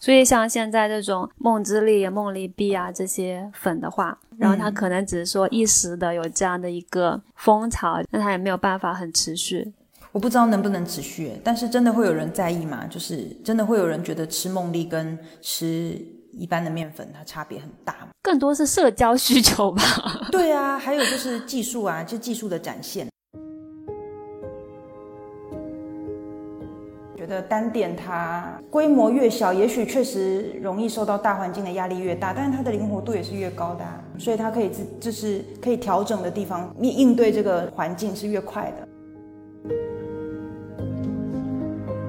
所以像现在这种梦之力、梦力碧啊这些粉的话，然后它可能只是说一时的有这样的一个风潮，那它也没有办法很持续。我不知道能不能持续，但是真的会有人在意吗？就是真的会有人觉得吃梦力跟吃一般的面粉它差别很大吗？更多是社交需求吧。对啊，还有就是技术啊，就技术的展现。得单点它规模越小，也许确实容易受到大环境的压力越大，但是它的灵活度也是越高的，所以它可以自就是可以调整的地方，应应对这个环境是越快的。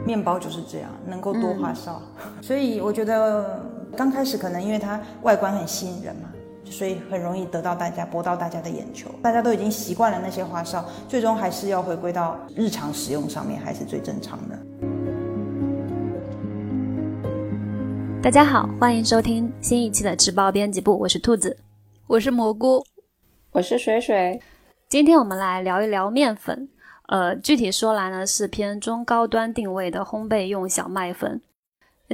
面包就是这样，能够多花哨，所以我觉得刚开始可能因为它外观很吸引人嘛，所以很容易得到大家博到大家的眼球，大家都已经习惯了那些花哨，最终还是要回归到日常使用上面，还是最正常的。大家好，欢迎收听新一期的直报编辑部，我是兔子，我是蘑菇，我是水水。今天我们来聊一聊面粉，呃，具体说来呢是偏中高端定位的烘焙用小麦粉。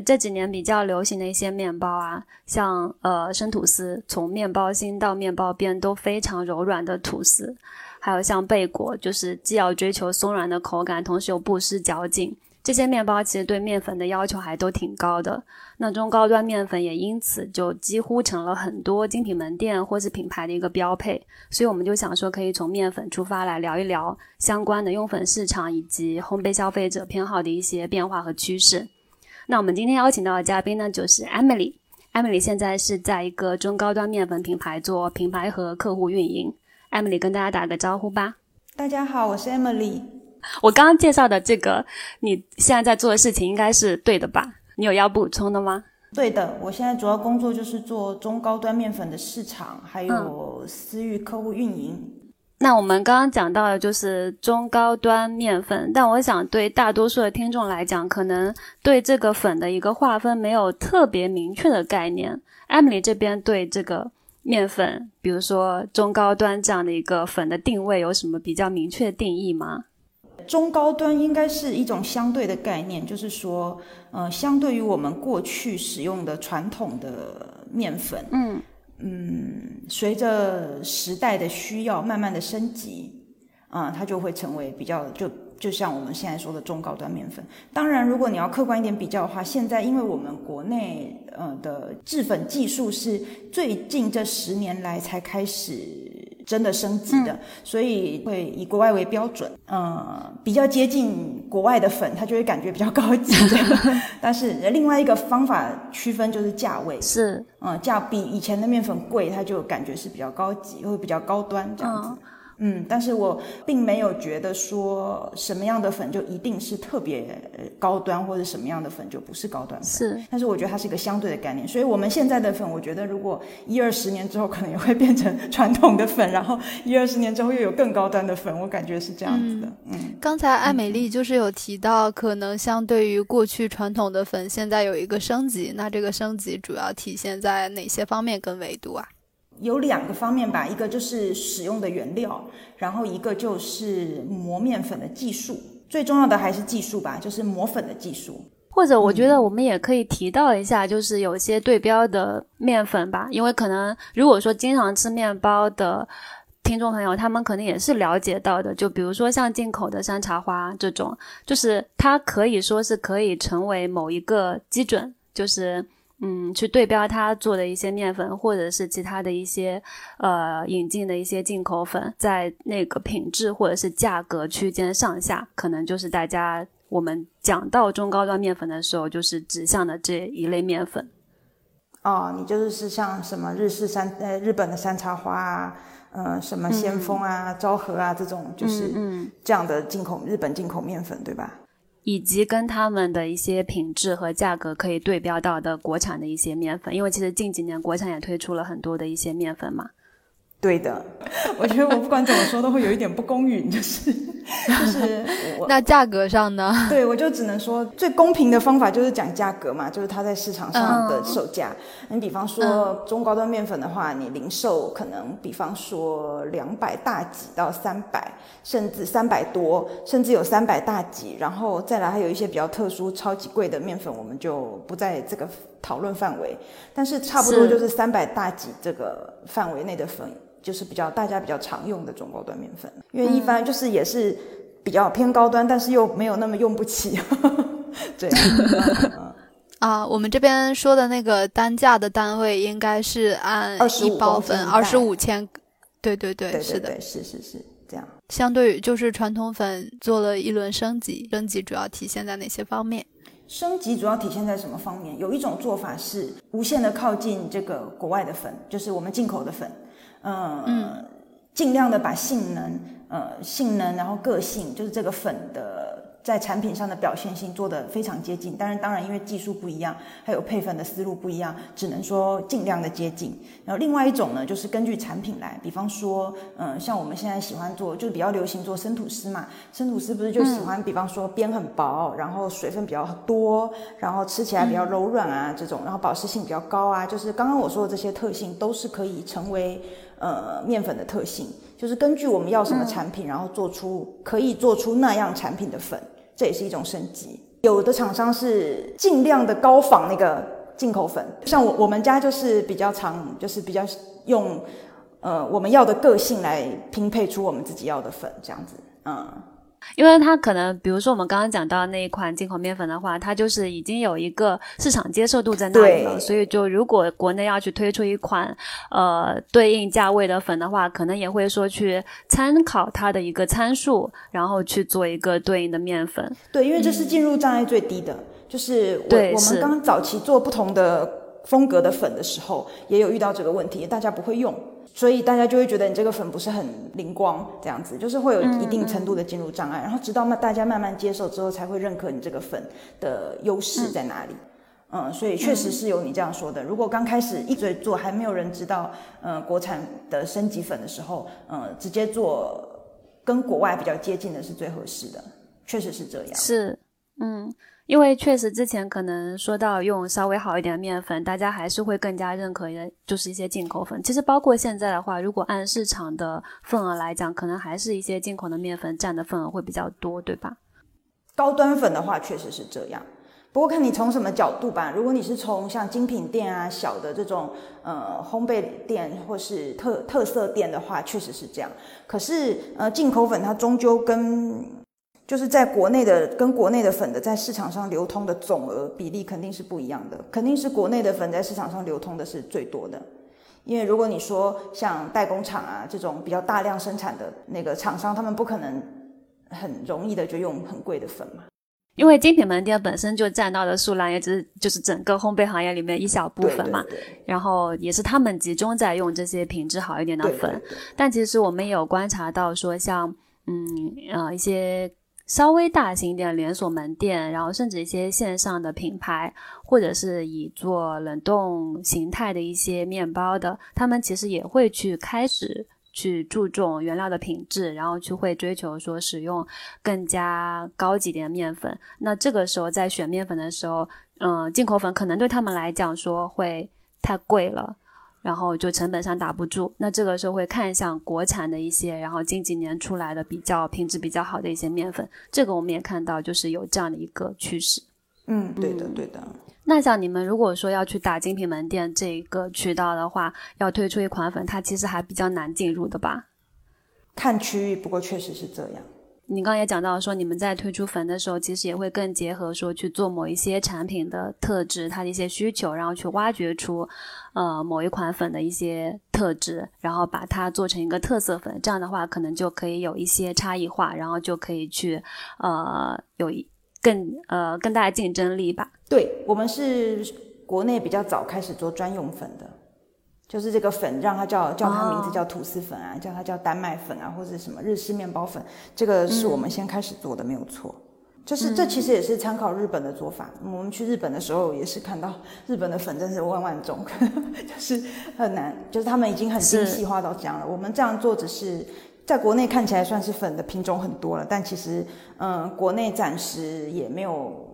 这几年比较流行的一些面包啊，像呃生吐司，从面包心到面包边都非常柔软的吐司，还有像贝果，就是既要追求松软的口感，同时又不失嚼劲。这些面包其实对面粉的要求还都挺高的，那中高端面粉也因此就几乎成了很多精品门店或是品牌的一个标配。所以我们就想说，可以从面粉出发来聊一聊相关的用粉市场以及烘焙消费者偏好的一些变化和趋势。那我们今天邀请到的嘉宾呢，就是 Emily。Emily 现在是在一个中高端面粉品牌做品牌和客户运营。Emily 跟大家打个招呼吧。大家好，我是 Emily。我刚刚介绍的这个，你现在在做的事情应该是对的吧？你有要补充的吗？对的，我现在主要工作就是做中高端面粉的市场，还有私域客户运营。那我们刚刚讲到的就是中高端面粉，但我想对大多数的听众来讲，可能对这个粉的一个划分没有特别明确的概念。Emily 这边对这个面粉，比如说中高端这样的一个粉的定位，有什么比较明确的定义吗？中高端应该是一种相对的概念，就是说，呃，相对于我们过去使用的传统的面粉，嗯嗯，随着时代的需要慢慢的升级，啊，它就会成为比较就就像我们现在说的中高端面粉。当然，如果你要客观一点比较的话，现在因为我们国内呃的制粉技术是最近这十年来才开始。真的升级的，所以会以国外为标准，嗯，比较接近国外的粉，它就会感觉比较高级。但是另外一个方法区分就是价位，是，嗯，价比以前的面粉贵，它就感觉是比较高级，会比较高端这样子。嗯，但是我并没有觉得说什么样的粉就一定是特别高端，或者什么样的粉就不是高端粉。是，但是我觉得它是一个相对的概念。所以我们现在的粉，我觉得如果一二十年之后可能也会变成传统的粉，然后一二十年之后又有更高端的粉，我感觉是这样子的。嗯，刚才艾美丽就是有提到，可能相对于过去传统的粉，现在有一个升级。那这个升级主要体现在哪些方面跟维度啊？有两个方面吧，一个就是使用的原料，然后一个就是磨面粉的技术。最重要的还是技术吧，就是磨粉的技术。或者我觉得我们也可以提到一下，就是有些对标的面粉吧，因为可能如果说经常吃面包的听众朋友，他们可能也是了解到的。就比如说像进口的山茶花这种，就是它可以说是可以成为某一个基准，就是。嗯，去对标它做的一些面粉，或者是其他的一些呃引进的一些进口粉，在那个品质或者是价格区间上下，可能就是大家我们讲到中高端面粉的时候，就是指向的这一类面粉。哦，你就是是像什么日式山呃日本的山茶花啊，呃什么先锋啊、昭和啊这种，就是这样的进口日本进口面粉，对吧？以及跟他们的一些品质和价格可以对标到的国产的一些面粉，因为其实近几年国产也推出了很多的一些面粉嘛。对的，我觉得我不管怎么说都会有一点不公允，就是 就是 那价格上呢？对，我就只能说最公平的方法就是讲价格嘛，就是它在市场上的售价。你比方说中高端面粉的话，你零售可能比方说两百大几到三百，甚至三百多，甚至有三百大几，然后再来还有一些比较特殊、超级贵的面粉，我们就不在这个讨论范围。但是差不多就是三百大几这个范围内的粉。就是比较大家比较常用的中高端面粉，因为一般就是也是比较偏高端，但是又没有那么用不起。对 啊，我们这边说的那个单价的单位应该是按一包粉二十五千，对对对，是的，是是是这样。相对于就是传统粉做了一轮升级，升级主要体现在哪些方面？升级主要体现在什么方面？有一种做法是无限的靠近这个国外的粉，就是我们进口的粉。嗯，尽量的把性能，呃，性能，然后个性，就是这个粉的在产品上的表现性做得非常接近。但是当然，因为技术不一样，还有配粉的思路不一样，只能说尽量的接近。然后另外一种呢，就是根据产品来，比方说，嗯，像我们现在喜欢做，就是比较流行做生吐司嘛。生吐司不是就喜欢，比方说边很薄，然后水分比较多，然后吃起来比较柔软啊，这种，然后保湿性比较高啊，就是刚刚我说的这些特性，都是可以成为。呃，面粉的特性就是根据我们要什么产品，然后做出可以做出那样产品的粉，这也是一种升级。有的厂商是尽量的高仿那个进口粉，像我我们家就是比较常，就是比较用呃我们要的个性来拼配出我们自己要的粉，这样子，嗯。因为它可能，比如说我们刚刚讲到那一款进口面粉的话，它就是已经有一个市场接受度在那里了，所以就如果国内要去推出一款呃对应价位的粉的话，可能也会说去参考它的一个参数，然后去做一个对应的面粉。对，因为这是进入障碍最低的，就是我我们刚早期做不同的风格的粉的时候，也有遇到这个问题，大家不会用。所以大家就会觉得你这个粉不是很灵光，这样子就是会有一定程度的进入障碍，然后直到慢大家慢慢接受之后，才会认可你这个粉的优势在哪里。嗯，所以确实是有你这样说的。如果刚开始一直做还没有人知道，嗯，国产的升级粉的时候，嗯，直接做跟国外比较接近的是最合适的，确实是这样。是，嗯。因为确实之前可能说到用稍微好一点的面粉，大家还是会更加认可的，就是一些进口粉。其实包括现在的话，如果按市场的份额来讲，可能还是一些进口的面粉占的份额会比较多，对吧？高端粉的话确实是这样，不过看你从什么角度吧。如果你是从像精品店啊、小的这种呃烘焙店或是特特色店的话，确实是这样。可是呃进口粉它终究跟就是在国内的跟国内的粉的在市场上流通的总额比例肯定是不一样的，肯定是国内的粉在市场上流通的是最多的。因为如果你说像代工厂啊这种比较大量生产的那个厂商，他们不可能很容易的就用很贵的粉嘛。因为精品门店本身就占到的数量也只就是整个烘焙行业里面一小部分嘛，然后也是他们集中在用这些品质好一点的粉。但其实我们也有观察到说，像嗯呃一些。稍微大型一点连锁门店，然后甚至一些线上的品牌，或者是以做冷冻形态的一些面包的，他们其实也会去开始去注重原料的品质，然后去会追求说使用更加高级点的面粉。那这个时候在选面粉的时候，嗯，进口粉可能对他们来讲说会太贵了。然后就成本上打不住，那这个时候会看向国产的一些，然后近几年出来的比较品质比较好的一些面粉，这个我们也看到就是有这样的一个趋势。嗯，对的，对的。那像你们如果说要去打精品门店这个渠道的话，要推出一款粉，它其实还比较难进入的吧？看区域，不过确实是这样。你刚刚也讲到说，你们在推出粉的时候，其实也会更结合说去做某一些产品的特质，它的一些需求，然后去挖掘出，呃，某一款粉的一些特质，然后把它做成一个特色粉。这样的话，可能就可以有一些差异化，然后就可以去，呃，有一更呃更大的竞争力吧。对我们是国内比较早开始做专用粉的。就是这个粉，让它叫叫它名字叫吐司粉啊，叫它叫丹麦粉啊，或者什么日式面包粉，这个是我们先开始做的，没有错。就是这其实也是参考日本的做法。我们去日本的时候也是看到日本的粉真是万万种，就是很难，就是他们已经很精细化到这样了。我们这样做只是在国内看起来算是粉的品种很多了，但其实嗯，国内暂时也没有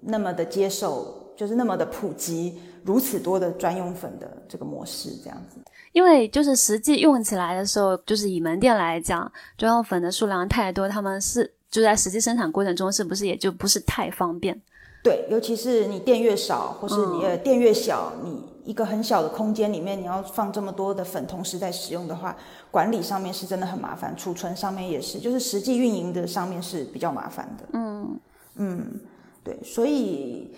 那么的接受，就是那么的普及如此多的专用粉的这个模式这样子。因为就是实际用起来的时候，就是以门店来讲，专用粉的数量太多，他们是。就在实际生产过程中，是不是也就不是太方便？对，尤其是你店越少，或是你的店越小，你一个很小的空间里面，你要放这么多的粉同时在使用的话，管理上面是真的很麻烦，储存上面也是，就是实际运营的上面是比较麻烦的。嗯嗯，对，所以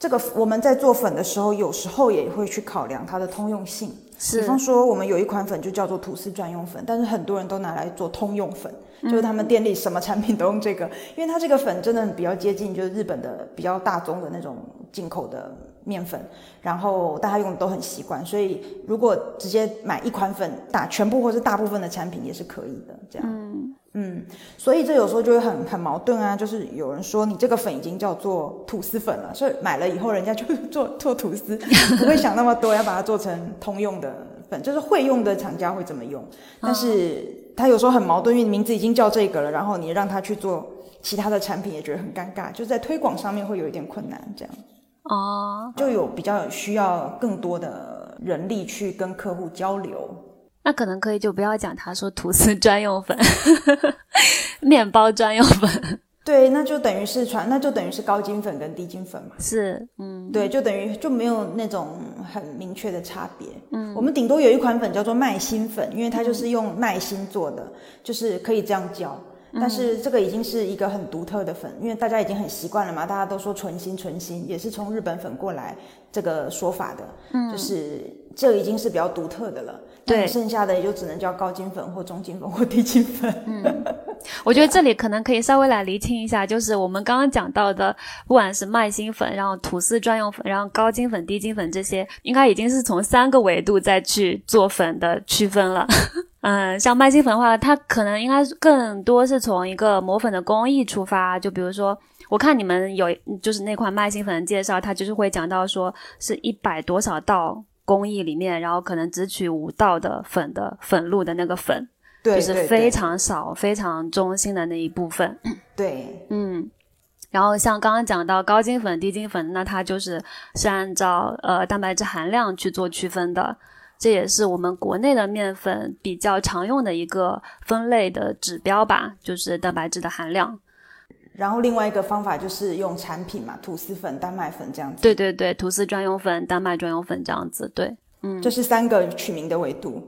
这个我们在做粉的时候，有时候也会去考量它的通用性。比方说，我们有一款粉就叫做吐司专用粉，但是很多人都拿来做通用粉。就是他们店里什么产品都用这个，因为它这个粉真的比较接近就是日本的比较大宗的那种进口的面粉，然后大家用的都很习惯，所以如果直接买一款粉打全部或是大部分的产品也是可以的，这样。嗯嗯，所以这有时候就会很很矛盾啊，就是有人说你这个粉已经叫做吐司粉了，所以买了以后人家就 做做吐司，不会想那么多要把它做成通用的粉，就是会用的厂家会怎么用，但是。他有时候很矛盾，因为名字已经叫这个了，然后你让他去做其他的产品，也觉得很尴尬，就在推广上面会有一点困难，这样。哦，就有比较需要更多的人力去跟客户交流。那可能可以就不要讲他说吐司专用粉，面包专用粉。对，那就等于是传，那就等于是高筋粉跟低筋粉嘛。是，嗯，对，就等于就没有那种很明确的差别。嗯，我们顶多有一款粉叫做麦芯粉，因为它就是用麦芯做的，就是可以这样叫。但是这个已经是一个很独特的粉，因为大家已经很习惯了嘛，大家都说纯心纯心，也是从日本粉过来这个说法的。嗯，就是这已经是比较独特的了。对，剩下的也就只能叫高筋粉或中筋粉或低筋粉。嗯。我觉得这里可能可以稍微来厘清一下，就是我们刚刚讲到的，不管是麦芯粉，然后吐司专用粉，然后高筋粉、低筋粉这些，应该已经是从三个维度再去做粉的区分了。嗯，像麦芯粉的话，它可能应该更多是从一个磨粉的工艺出发。就比如说，我看你们有就是那款麦芯粉的介绍，它就是会讲到说是一百多少道工艺里面，然后可能只取五道的粉的粉露的那个粉。就是非常少、非常中心的那一部分。对，嗯。然后像刚刚讲到高筋粉、低筋粉，那它就是是按照呃蛋白质含量去做区分的。这也是我们国内的面粉比较常用的一个分类的指标吧，就是蛋白质的含量。然后另外一个方法就是用产品嘛，吐司粉、丹麦粉这样子。对对对，吐司专用粉、丹麦专用粉这样子。对，嗯，这是三个取名的维度。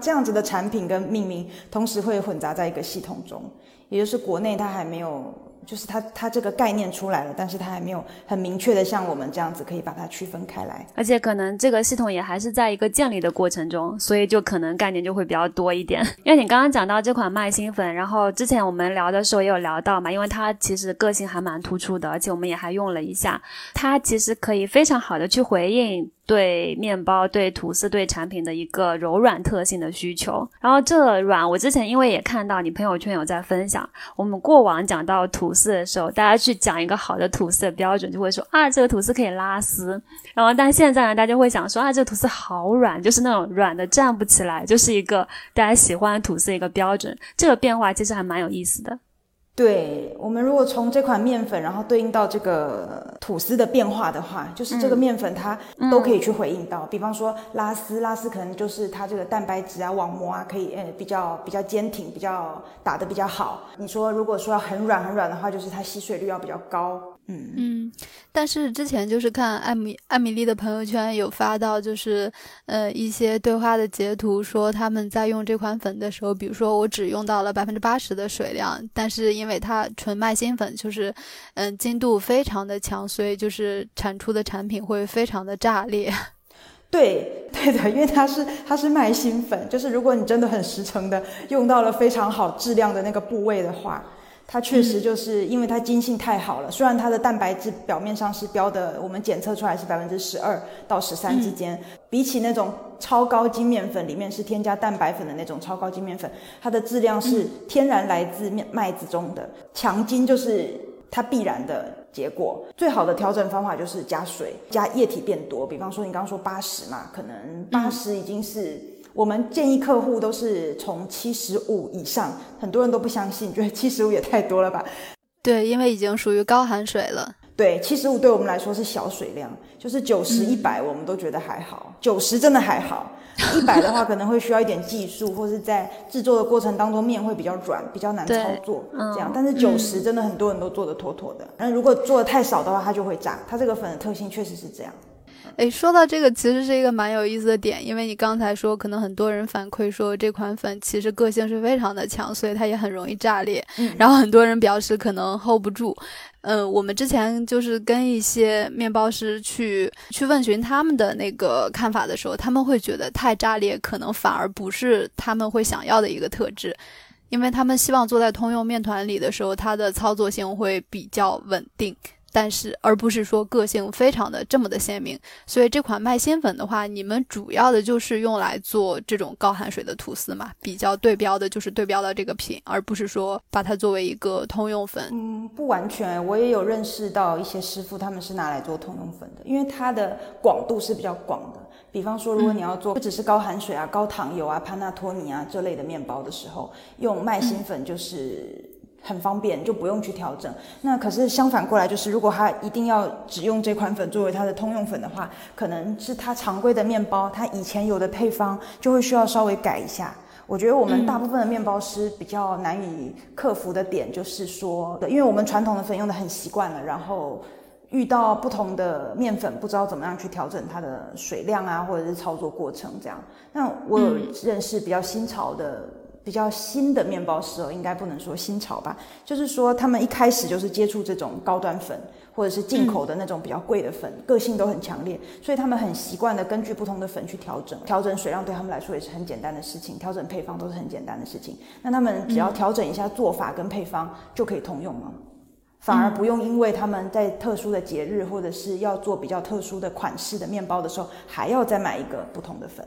这样子的产品跟命名同时会混杂在一个系统中，也就是国内它还没有，就是它它这个概念出来了，但是它还没有很明确的像我们这样子可以把它区分开来，而且可能这个系统也还是在一个建立的过程中，所以就可能概念就会比较多一点。因为你刚刚讲到这款麦芯粉，然后之前我们聊的时候也有聊到嘛，因为它其实个性还蛮突出的，而且我们也还用了一下，它其实可以非常好的去回应。对面包、对吐司、对产品的一个柔软特性的需求。然后这软，我之前因为也看到你朋友圈有在分享，我们过往讲到吐司的时候，大家去讲一个好的吐司的标准，就会说啊，这个吐司可以拉丝。然后但现在呢，大家会想说啊，这个吐司好软，就是那种软的站不起来，就是一个大家喜欢吐司一个标准。这个变化其实还蛮有意思的。对我们如果从这款面粉，然后对应到这个吐司的变化的话，就是这个面粉它都可以去回应到。比方说拉丝，拉丝可能就是它这个蛋白质啊、网膜啊，可以呃比较比较坚挺，比较打得比较好。你说如果说要很软很软的话，就是它吸水率要比较高。嗯嗯，但是之前就是看艾米艾米丽的朋友圈有发到，就是呃一些对话的截图，说他们在用这款粉的时候，比如说我只用到了百分之八十的水量，但是因为它纯麦芯粉，就是嗯精度非常的强，所以就是产出的产品会非常的炸裂。对对的，因为它是它是麦芯粉，就是如果你真的很实诚的用到了非常好质量的那个部位的话。它确实就是因为它筋性太好了，虽然它的蛋白质表面上是标的，我们检测出来是百分之十二到十三之间，比起那种超高筋面粉里面是添加蛋白粉的那种超高筋面粉，它的质量是天然来自面麦子中的强筋，就是它必然的结果。最好的调整方法就是加水，加液体变多。比方说你刚刚说八十嘛，可能八十已经是我们建议客户都是从七十五以上，很多人都不相信，觉得七十五也太多了吧？对，因为已经属于高含水了。对，七十五对我们来说是小水量，就是九十、一百我们都觉得还好，九十真的还好，一百的话可能会需要一点技术，或是在制作的过程当中面会比较软，比较难操作这样。但是九十真的很多人都做的妥妥的，那如果做的太少的话，它就会炸。它这个粉的特性确实是这样。哎，说到这个，其实是一个蛮有意思的点，因为你刚才说，可能很多人反馈说这款粉其实个性是非常的强，所以它也很容易炸裂。然后很多人表示可能 hold 不住。嗯，我们之前就是跟一些面包师去去问询他们的那个看法的时候，他们会觉得太炸裂，可能反而不是他们会想要的一个特质，因为他们希望做在通用面团里的时候，它的操作性会比较稳定。但是，而不是说个性非常的这么的鲜明，所以这款麦芯粉的话，你们主要的就是用来做这种高含水的吐司嘛？比较对标的就是对标的这个品，而不是说把它作为一个通用粉。嗯，不完全，我也有认识到一些师傅，他们是拿来做通用粉的，因为它的广度是比较广的。比方说，如果你要做不只是高含水啊、高糖油啊、潘纳托尼啊这类的面包的时候，用麦芯粉就是。很方便，就不用去调整。那可是相反过来，就是如果他一定要只用这款粉作为他的通用粉的话，可能是他常规的面包，他以前有的配方就会需要稍微改一下。我觉得我们大部分的面包师比较难以克服的点，就是说，因为我们传统的粉用的很习惯了，然后遇到不同的面粉，不知道怎么样去调整它的水量啊，或者是操作过程这样。那我有认识比较新潮的。比较新的面包师哦，应该不能说新潮吧，就是说他们一开始就是接触这种高端粉，或者是进口的那种比较贵的粉，个性都很强烈，所以他们很习惯的根据不同的粉去调整，调整水量对他们来说也是很简单的事情，调整配方都是很简单的事情。那他们只要调整一下做法跟配方就可以通用了，反而不用因为他们在特殊的节日或者是要做比较特殊的款式的面包的时候，还要再买一个不同的粉。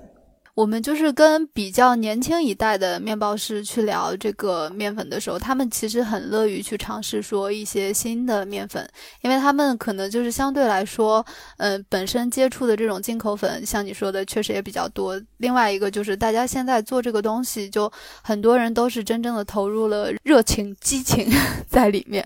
我们就是跟比较年轻一代的面包师去聊这个面粉的时候，他们其实很乐于去尝试说一些新的面粉，因为他们可能就是相对来说，嗯，本身接触的这种进口粉，像你说的，确实也比较多。另外一个就是大家现在做这个东西，就很多人都是真正的投入了热情、激情在里面。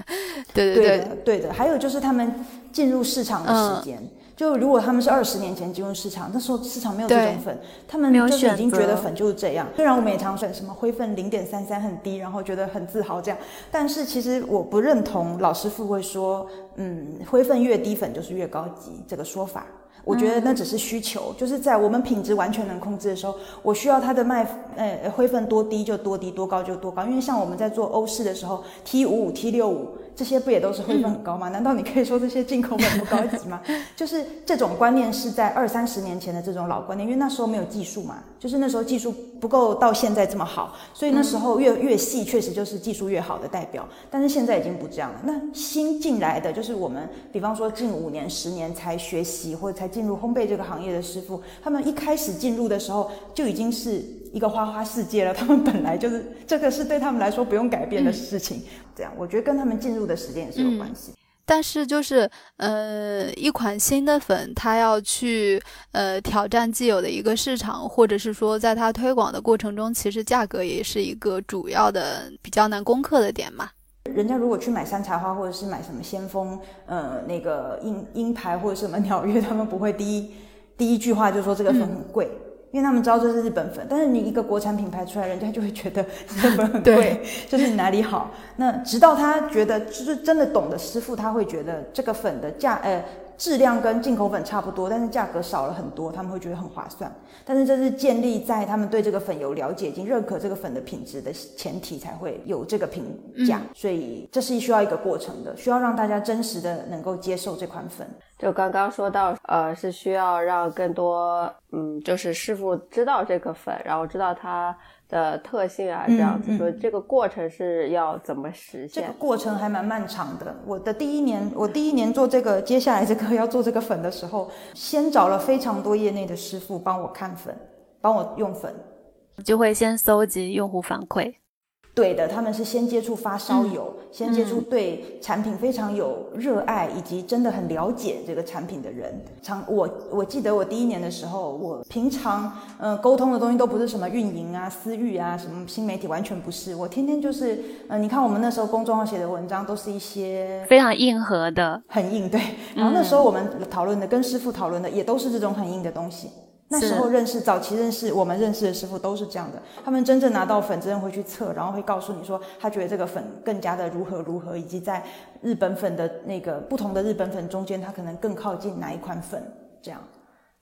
对对对，对的。还有就是他们进入市场的时间。就如果他们是二十年前进入市场，那时候市场没有这种粉，他们就是已经觉得粉就是这样。虽然我们也常选什么灰分零点三三很低，然后觉得很自豪这样，但是其实我不认同老师傅会说，嗯，灰分越低粉就是越高级这个说法。我觉得那只是需求，就是在我们品质完全能控制的时候，我需要它的卖呃灰分多低就多低，多高就多高。因为像我们在做欧式的时候，T 五五 T 六五。这些不也都是灰分很高吗？难道你可以说这些进口粉不高级吗？就是这种观念是在二三十年前的这种老观念，因为那时候没有技术嘛，就是那时候技术不够到现在这么好，所以那时候越越细确实就是技术越好的代表。但是现在已经不这样了。那新进来的就是我们，比方说近五年、十年才学习或者才进入烘焙这个行业的师傅，他们一开始进入的时候就已经是。一个花花世界了，他们本来就是这个是对他们来说不用改变的事情。这样，我觉得跟他们进入的时间也是有关系。但是就是，呃，一款新的粉，它要去呃挑战既有的一个市场，或者是说在它推广的过程中，其实价格也是一个主要的比较难攻克的点嘛。人家如果去买山茶花，或者是买什么先锋，呃，那个鹰鹰牌或者什么 鸟月，他们不会第一第一句话就说这个粉很贵。因为他们知道这是日本粉，但是你一个国产品牌出来，人家就会觉得 日本很贵，就是你哪里好。那直到他觉得就是真的懂的师傅，他会觉得这个粉的价，呃。质量跟进口粉差不多，但是价格少了很多，他们会觉得很划算。但是这是建立在他们对这个粉有了解，已经认可这个粉的品质的前提，才会有这个评价。所以这是需要一个过程的，需要让大家真实的能够接受这款粉。就刚刚说到，呃，是需要让更多，嗯，就是师傅知道这个粉，然后知道它。的特性啊，这样子说，这个过程是要怎么实现？这个过程还蛮漫长的。我的第一年，我第一年做这个，接下来这个 要做这个粉的时候，先找了非常多业内的师傅帮我看粉，帮我用粉，就会先搜集用户反馈。对的，他们是先接触发烧友，先接触对产品非常有热爱以及真的很了解这个产品的人。常我我记得我第一年的时候，我平常嗯沟通的东西都不是什么运营啊、私域啊、什么新媒体，完全不是。我天天就是嗯，你看我们那时候公众号写的文章都是一些非常硬核的，很硬对。然后那时候我们讨论的跟师傅讨论的也都是这种很硬的东西。那时候认识早期认识我们认识的师傅都是这样的，他们真正拿到粉，真正会去测，然后会告诉你说他觉得这个粉更加的如何如何，以及在日本粉的那个不同的日本粉中间，它可能更靠近哪一款粉，这样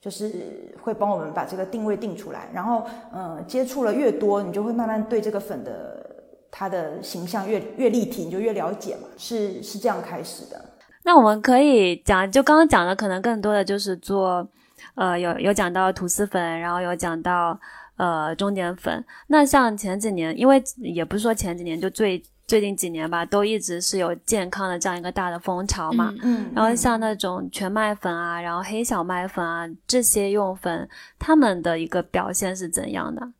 就是会帮我们把这个定位定出来。然后嗯，接触了越多，你就会慢慢对这个粉的它的形象越越立体，你就越了解嘛，是是这样开始的。那我们可以讲，就刚刚讲的，可能更多的就是做。呃，有有讲到吐司粉，然后有讲到呃中点粉。那像前几年，因为也不是说前几年，就最最近几年吧，都一直是有健康的这样一个大的风潮嘛。嗯。然后像那种全麦粉啊，然后黑小麦粉啊这些用粉，他们的一个表现是怎样的？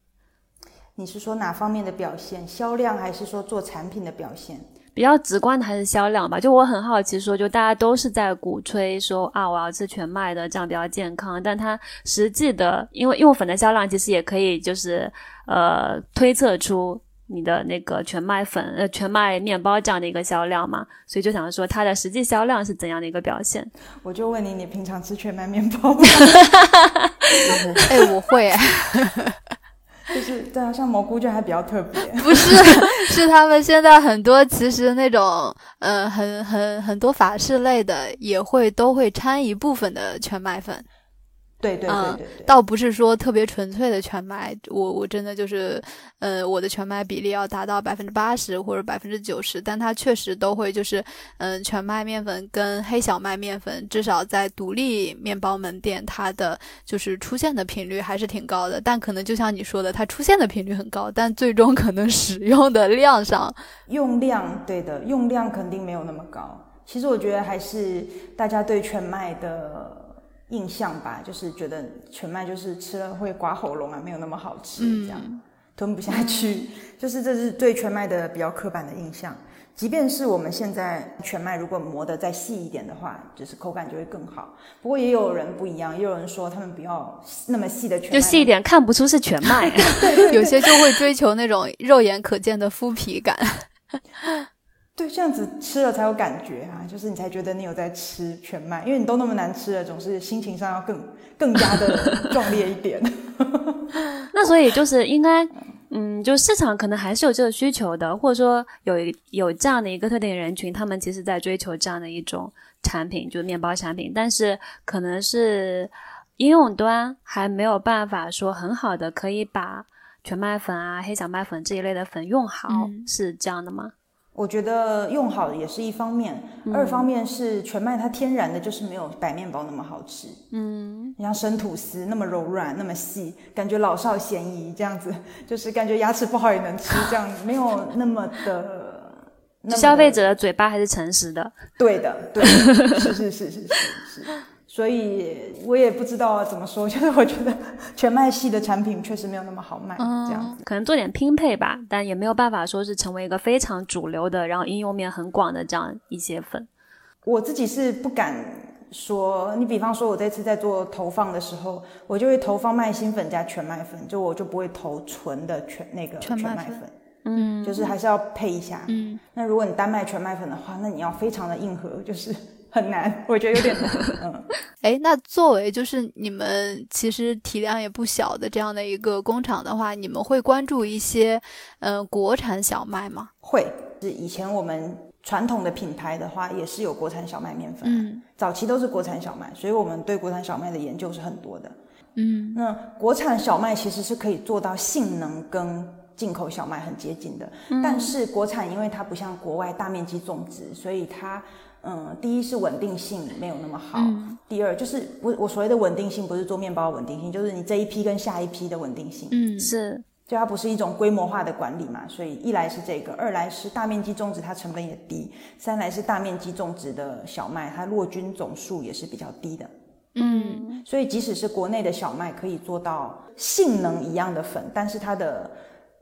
你是说哪方面的表现？销量还是说做产品的表现？比较直观的还是销量吧，就我很好奇，说就大家都是在鼓吹说啊，我要吃全麦的，这样比较健康。但它实际的，因为用粉的销量其实也可以就是呃推测出你的那个全麦粉呃全麦面包这样的一个销量嘛，所以就想说它的实际销量是怎样的一个表现。我就问你，你平常吃全麦面包吗？哎，我会。就是对啊，像蘑菇就还比较特别，不是，是他们现在很多其实那种，呃，很很很多法式类的也会都会掺一部分的全麦粉。对对对对，倒不是说特别纯粹的全麦，我我真的就是，呃，我的全麦比例要达到百分之八十或者百分之九十，但它确实都会就是，嗯，全麦面粉跟黑小麦面粉，至少在独立面包门店，它的就是出现的频率还是挺高的。但可能就像你说的，它出现的频率很高，但最终可能使用的量上，用量对的，用量肯定没有那么高。其实我觉得还是大家对全麦的。印象吧，就是觉得全麦就是吃了会刮喉咙啊，没有那么好吃，这样吞不下去，就是这是对全麦的比较刻板的印象。即便是我们现在全麦如果磨得再细一点的话，就是口感就会更好。不过也有人不一样，也有人说他们不要那么细的全麦，就细一点看不出是全麦，有些就会追求那种肉眼可见的麸皮感。对，这样子吃了才有感觉啊，就是你才觉得你有在吃全麦，因为你都那么难吃了，总是心情上要更更加的壮烈一点。那所以就是应该，嗯，就市场可能还是有这个需求的，或者说有有这样的一个特定人群，他们其实在追求这样的一种产品，就是面包产品，但是可能是应用端还没有办法说很好的可以把全麦粉啊、黑小麦粉这一类的粉用好，是这样的吗？我觉得用好也是一方面，二方面是全麦它天然的就是没有白面包那么好吃。嗯，你像生吐司那么柔软那么细，感觉老少咸宜这样子，就是感觉牙齿不好也能吃这样，没有那么的。消费者的嘴巴还是诚实的。对的，对，是是是是是是。所以我也不知道怎么说，就是我觉得全麦系的产品确实没有那么好卖，这样子可能做点拼配吧，但也没有办法说是成为一个非常主流的，然后应用面很广的这样一些粉。我自己是不敢说，你比方说我这次在做投放的时候，我就会投放麦芯粉加全麦粉，就我就不会投纯的全那个全麦粉，嗯，就是还是要配一下，嗯。那如果你单卖全麦粉的话，那你要非常的硬核，就是。很难，我觉得有点难。嗯，哎，那作为就是你们其实体量也不小的这样的一个工厂的话，你们会关注一些嗯国产小麦吗？会，是以前我们传统的品牌的话，也是有国产小麦面粉。嗯，早期都是国产小麦，所以我们对国产小麦的研究是很多的。嗯，那国产小麦其实是可以做到性能跟进口小麦很接近的，但是国产因为它不像国外大面积种植，所以它。嗯，第一是稳定性没有那么好，第二就是我我所谓的稳定性不是做面包稳定性，就是你这一批跟下一批的稳定性。嗯，是，就它不是一种规模化的管理嘛，所以一来是这个，二来是大面积种植它成本也低，三来是大面积种植的小麦它落菌总数也是比较低的。嗯，所以即使是国内的小麦可以做到性能一样的粉，但是它的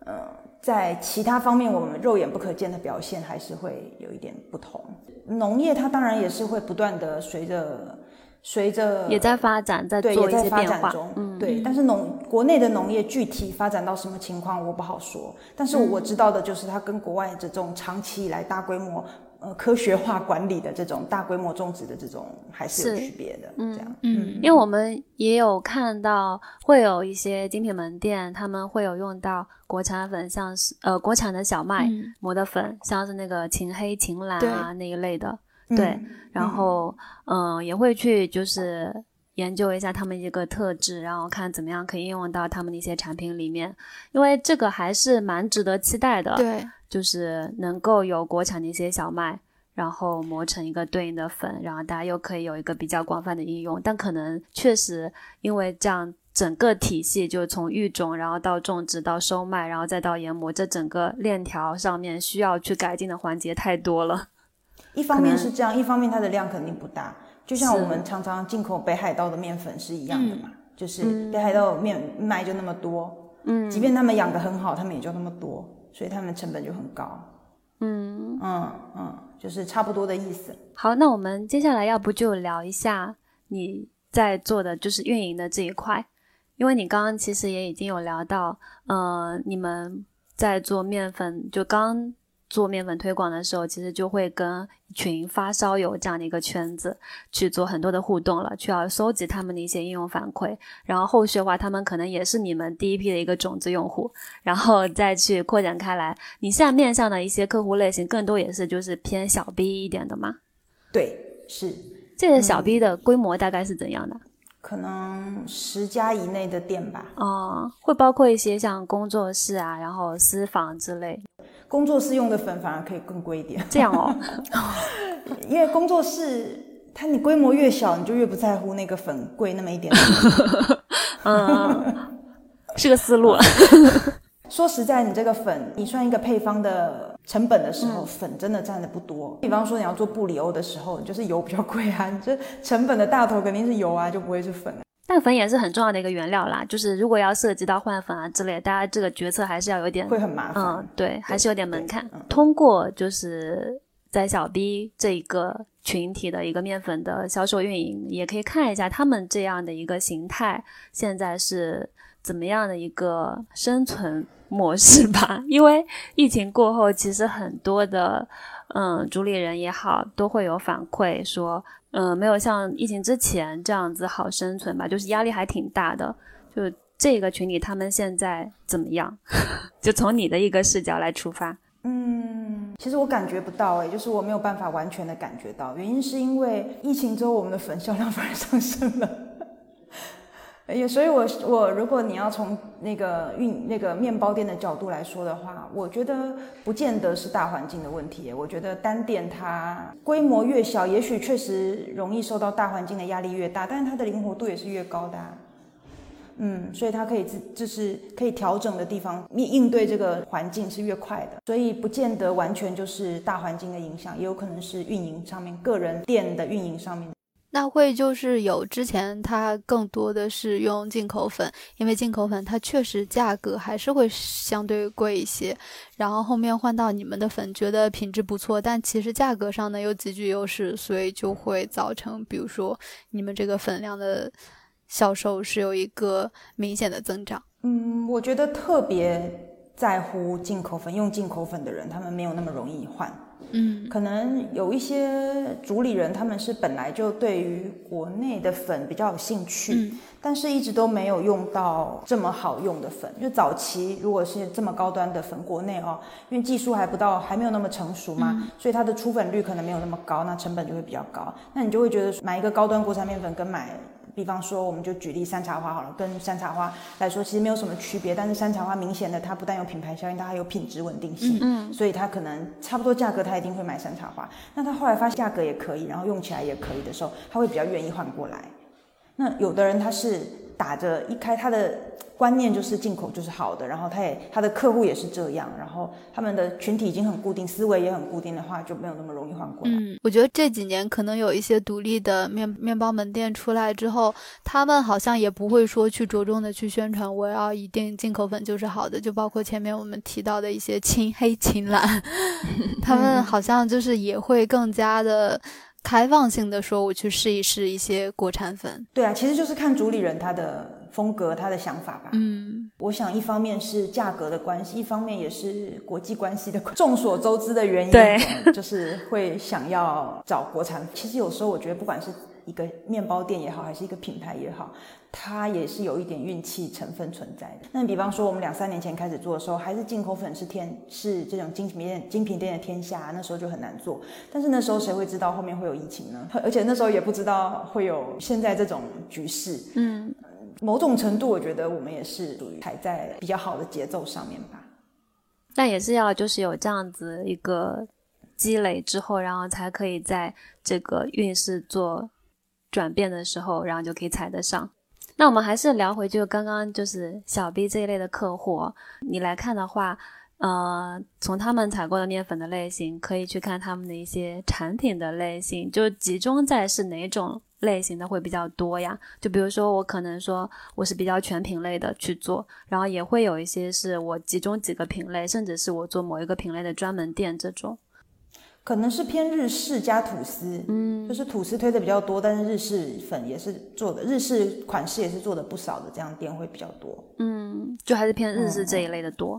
呃。在其他方面我们肉眼不可见的表现还是会有一点不同。农业它当然也是会不断的随着随着也在发展，在对做也在发展。中，对。但是农国内的农业具体发展到什么情况我不好说，但是我知道的就是它跟国外这种长期以来大规模呃科学化管理的这种大规模种植的这种还是有区别的，这样。嗯。因为我们也有看到，会有一些精品门店，他们会有用到国产粉，像是呃国产的小麦嗯。磨的粉，像是那个秦黑、秦蓝啊那一类的，嗯对，然后嗯、呃也会去就是研究一下他们一个特质，然后看怎么样可以应用到他们的一些产品里面，因为这个还是蛮值得期待的，对，就是能够有国产的一些小麦。然后磨成一个对应的粉，然后大家又可以有一个比较广泛的应用，但可能确实因为这样整个体系，就从育种，然后到种植，到收麦，然后再到研磨，这整个链条上面需要去改进的环节太多了。一方面是这样，一方面它的量肯定不大，就像我们常常进口北海道的面粉是一样的嘛，嗯就是北海道面卖就那么多，嗯，即便他们养的很好，他们也就那么多，所以他们成本就很高，嗯，嗯嗯，就是差不多的意思。好，那我们接下来要不就聊一下你在做的就是运营的这一块，因为你刚刚其实也已经有聊到，呃，你们在做面粉，就刚做面粉推广的时候，其实就会跟一群发烧友这样的一个圈子去做很多的互动了，去要收集他们的一些应用反馈，然后后续的话，他们可能也是你们第一批的一个种子用户，然后再去扩展开来。你现在面向的一些客户类型，更多也是就是偏小 B 一点的嘛？对，是这个小 B 的规模大概是怎样的？可能十家以内的店吧。哦，会包括一些像工作室啊，然后私房之类，工作室用的粉反而可以更贵一点，这样哦。因为工作室它你规模越小，你就越不在乎那个粉贵那么一点。嗯，是个思路。说实在，你这个粉，你算一个配方的成本的时候，粉真的占的不多。比方说你要做布里欧的时候，就是油比较贵啊，你这成本的大头肯定是油啊，就不会是粉啊。但粉也是很重要的一个原料啦，就是如果要涉及到换粉啊之类，大家这个决策还是要有点会很麻烦。嗯，对，还是有点门槛。通过就是在小 B 这一个群体的一个面粉的销售运营，也可以看一下他们这样的一个形态现在是怎么样的一个生存模式吧。因为疫情过后，其实很多的嗯主理人也好，都会有反馈说，嗯，没有像疫情之前这样子好生存吧，就是压力还挺大的。就这个群体他们现在怎么样？就从你的一个视角来出发。嗯，其实我感觉不到哎、就是我没有办法完全的感觉到，原因是因为疫情之后我们的粉销量反而上升了。哎呀，所以我我如果你要从那个运那个面包店的角度来说的话，我觉得不见得是大环境的问题。我觉得单店它规模越小，也许确实容易受到大环境的压力越大，但是它的灵活度也是越高的、啊。嗯，所以它可以自就是可以调整的地方，应应对这个环境是越快的，所以不见得完全就是大环境的影响，也有可能是运营上面个人店的运营上面。那会就是有之前它更多的是用进口粉，因为进口粉它确实价格还是会相对贵一些。然后后面换到你们的粉，觉得品质不错，但其实价格上呢有极具优势，所以就会造成，比如说你们这个粉量的销售是有一个明显的增长。嗯，我觉得特别在乎进口粉、用进口粉的人，他们没有那么容易换。嗯可能有一些主理人，他们是本来就对于国内的粉比较有兴趣，嗯但是一直都没有用到这么好用的粉。就早期如果是这么高端的粉，国内哦，因为技术还不到，还没有那么成熟嘛，所以它的出粉率可能没有那么高，那成本就会比较高。那你就会觉得买一个高端国产面粉跟买。比方说，我们就举例山茶花好了，跟山茶花来说，其实没有什么区别。但是山茶花明显的，它不但有品牌效应，它还有品质稳定性，嗯所以它可能差不多价格，他一定会买山茶花。那他后来发现价格也可以，然后用起来也可以的时候，他会比较愿意换过来。那有的人他是打着一开他的观念就是进口就是好的，然后他也他的客户也是这样，然后他们的群体已经很固定，思维也很固定的话，就没有那么容易换过来。嗯，我觉得这几年可能有一些独立的面面包门店出来之后，他们好像也不会说去着重的去宣传我要一定进口粉就是好的，就包括前面我们提到的一些青黑青蓝，他们好像就是也会更加的。开放性的说，我去试一试一些国产粉。对啊，其实就是看主理人他的风格、他的想法吧。嗯，我想一方面是价格的关系，一方面也是国际关系的众所周知的原因。对，就是会想要找国产。其实有时候我觉得，不管是一个面包店也好，还是一个品牌也好。它也是有一点运气成分存在的。那你比方说，我们两三年前开始做的时候，还是进口粉是天是这种精品店精品店的天下，那时候就很难做。但是那时候谁会知道后面会有疫情呢？而且那时候也不知道会有现在这种局势。嗯，某种程度，我觉得我们也是属于还在比较好的节奏上面吧。但也是要就是有这样子一个积累之后，然后才可以在这个运势做转变的时候，然后就可以踩得上。那我们还是聊回，就刚刚就是小 B 这一类的客户，你来看的话，呃，从他们采购的面粉的类型，可以去看他们的一些产品的类型，就集中在是哪种类型的会比较多呀？就比如说我可能说我是比较全品类的去做，然后也会有一些是我集中几个品类，甚至是我做某一个品类的专门店这种。可能是偏日式加吐司，嗯，就是吐司推的比较多，但是日式粉也是做的，日式款式也是做的不少的，这样店会比较多。嗯，就还是偏日式这一类的多。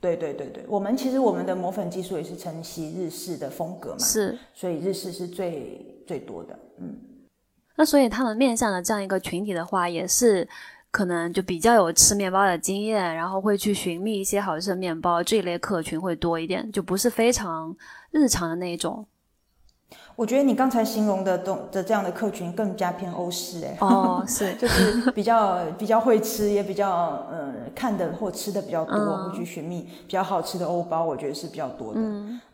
对对对对，我们其实我们的磨粉技术也是承袭日式的风格嘛，是，所以日式是最最多的。嗯，那所以他们面向的这样一个群体的话，也是。可能就比较有吃面包的经验，然后会去寻觅一些好吃的面包，这一类客群会多一点，就不是非常日常的那一种。我觉得你刚才形容的东的这样的客群更加偏欧式，哎，哦，是，就是比较比较会吃，也比较呃看的或吃的比较多，会去寻觅比较好吃的欧包，我觉得是比较多的，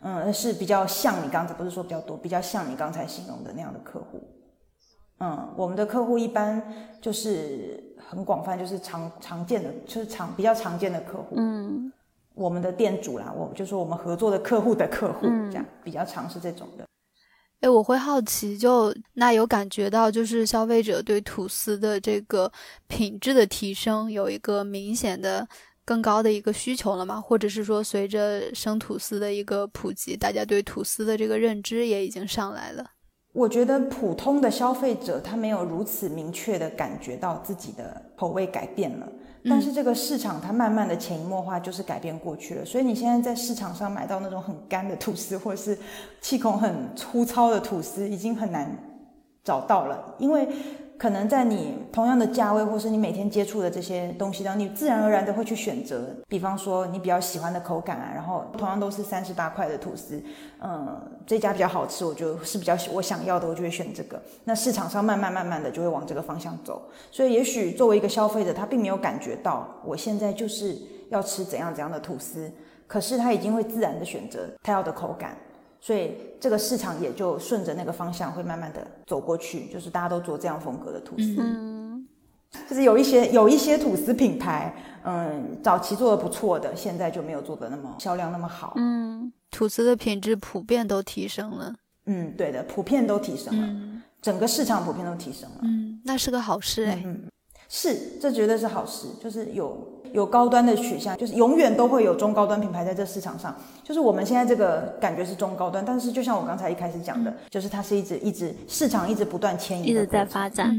嗯，是比较像你刚才不是说比较多，比较像你刚才形容的那样的客户。嗯，我们的客户一般就是很广泛，就是常常见的，就是常比较常见的客户。嗯，我们的店主啦，我就说我们合作的客户的客户，这样比较常是这种的。哎，我会好奇，就那有感觉到，就是消费者对吐司的这个品质的提升有一个明显的更高的一个需求了吗？或者是说，随着生吐司的一个普及，大家对吐司的这个认知也已经上来了？我觉得普通的消费者他没有如此明确的感觉到自己的口味改变了，但是这个市场它慢慢的潜移默化就是改变过去了，所以你现在在市场上买到那种很干的吐司或者是气孔很粗糙的吐司已经很难找到了，因为。可能在你同样的价位，或是你每天接触的这些东西当中，你自然而然的会去选择。比方说你比较喜欢的口感啊，然后同样都是三十八块的吐司，嗯，这家比较好吃，我就是比较我想要的，我就会选这个。那市场上慢慢慢慢的就会往这个方向走。所以也许作为一个消费者，他并没有感觉到我现在就是要吃怎样怎样的吐司，可是他已经会自然的选择他要的口感。所以这个市场也就顺着那个方向会慢慢的走过去，就是大家都做这样风格的吐司，嗯，就是有一些有一些吐司品牌，嗯，早期做的不错的，现在就没有做的那么销量那么好，嗯，吐司的品质普遍都提升了，嗯，对的，普遍都提升了，整个市场普遍都提升了，嗯，那是个好事哎，嗯，是，这绝对是好事，就是有。有高端的取向，就是永远都会有中高端品牌在这市场上。就是我们现在这个感觉是中高端，但是就像我刚才一开始讲的，就是它是一直一直市场一直不断迁移，一直在发展。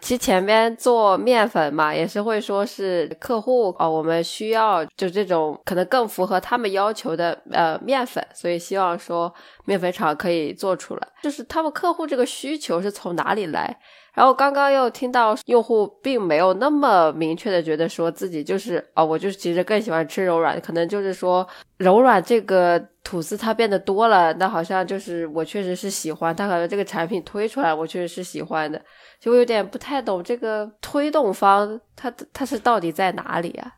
其实前面做面粉嘛，也是会说是客户哦，我们需要就这种可能更符合他们要求的呃面粉，所以希望说面粉厂可以做出来。就是他们客户这个需求是从哪里来？然后刚刚又听到用户并没有那么明确的觉得说自己就是哦，我就是其实更喜欢吃柔软，可能就是说柔软这个吐司它变得多了，那好像就是我确实是喜欢，它可能这个产品推出来我确实是喜欢的，就我有点不太懂这个推动方它它是到底在哪里啊？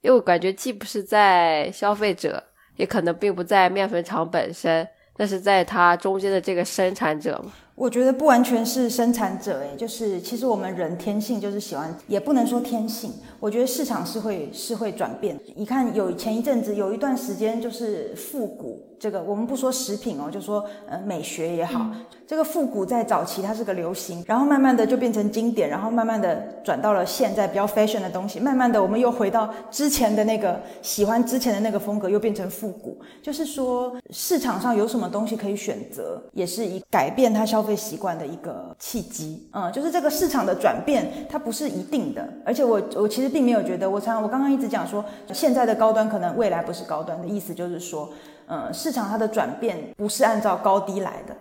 因为我感觉既不是在消费者，也可能并不在面粉厂本身，那是在它中间的这个生产者嘛。我觉得不完全是生产者，诶，就是其实我们人天性就是喜欢，也不能说天性。我觉得市场是会是会转变。你看，有前一阵子有一段时间就是复古。这个我们不说食品哦，就说呃美学也好，这个复古在早期它是个流行，然后慢慢的就变成经典，然后慢慢的转到了现在比较 fashion 的东西，慢慢的我们又回到之前的那个喜欢之前的那个风格，又变成复古。就是说市场上有什么东西可以选择，也是以改变它消费习惯的一个契机。嗯，就是这个市场的转变，它不是一定的。而且我我其实并没有觉得，我常我刚刚一直讲说，现在的高端可能未来不是高端的意思，就是说。嗯，市场它的转变不是按照高低来的，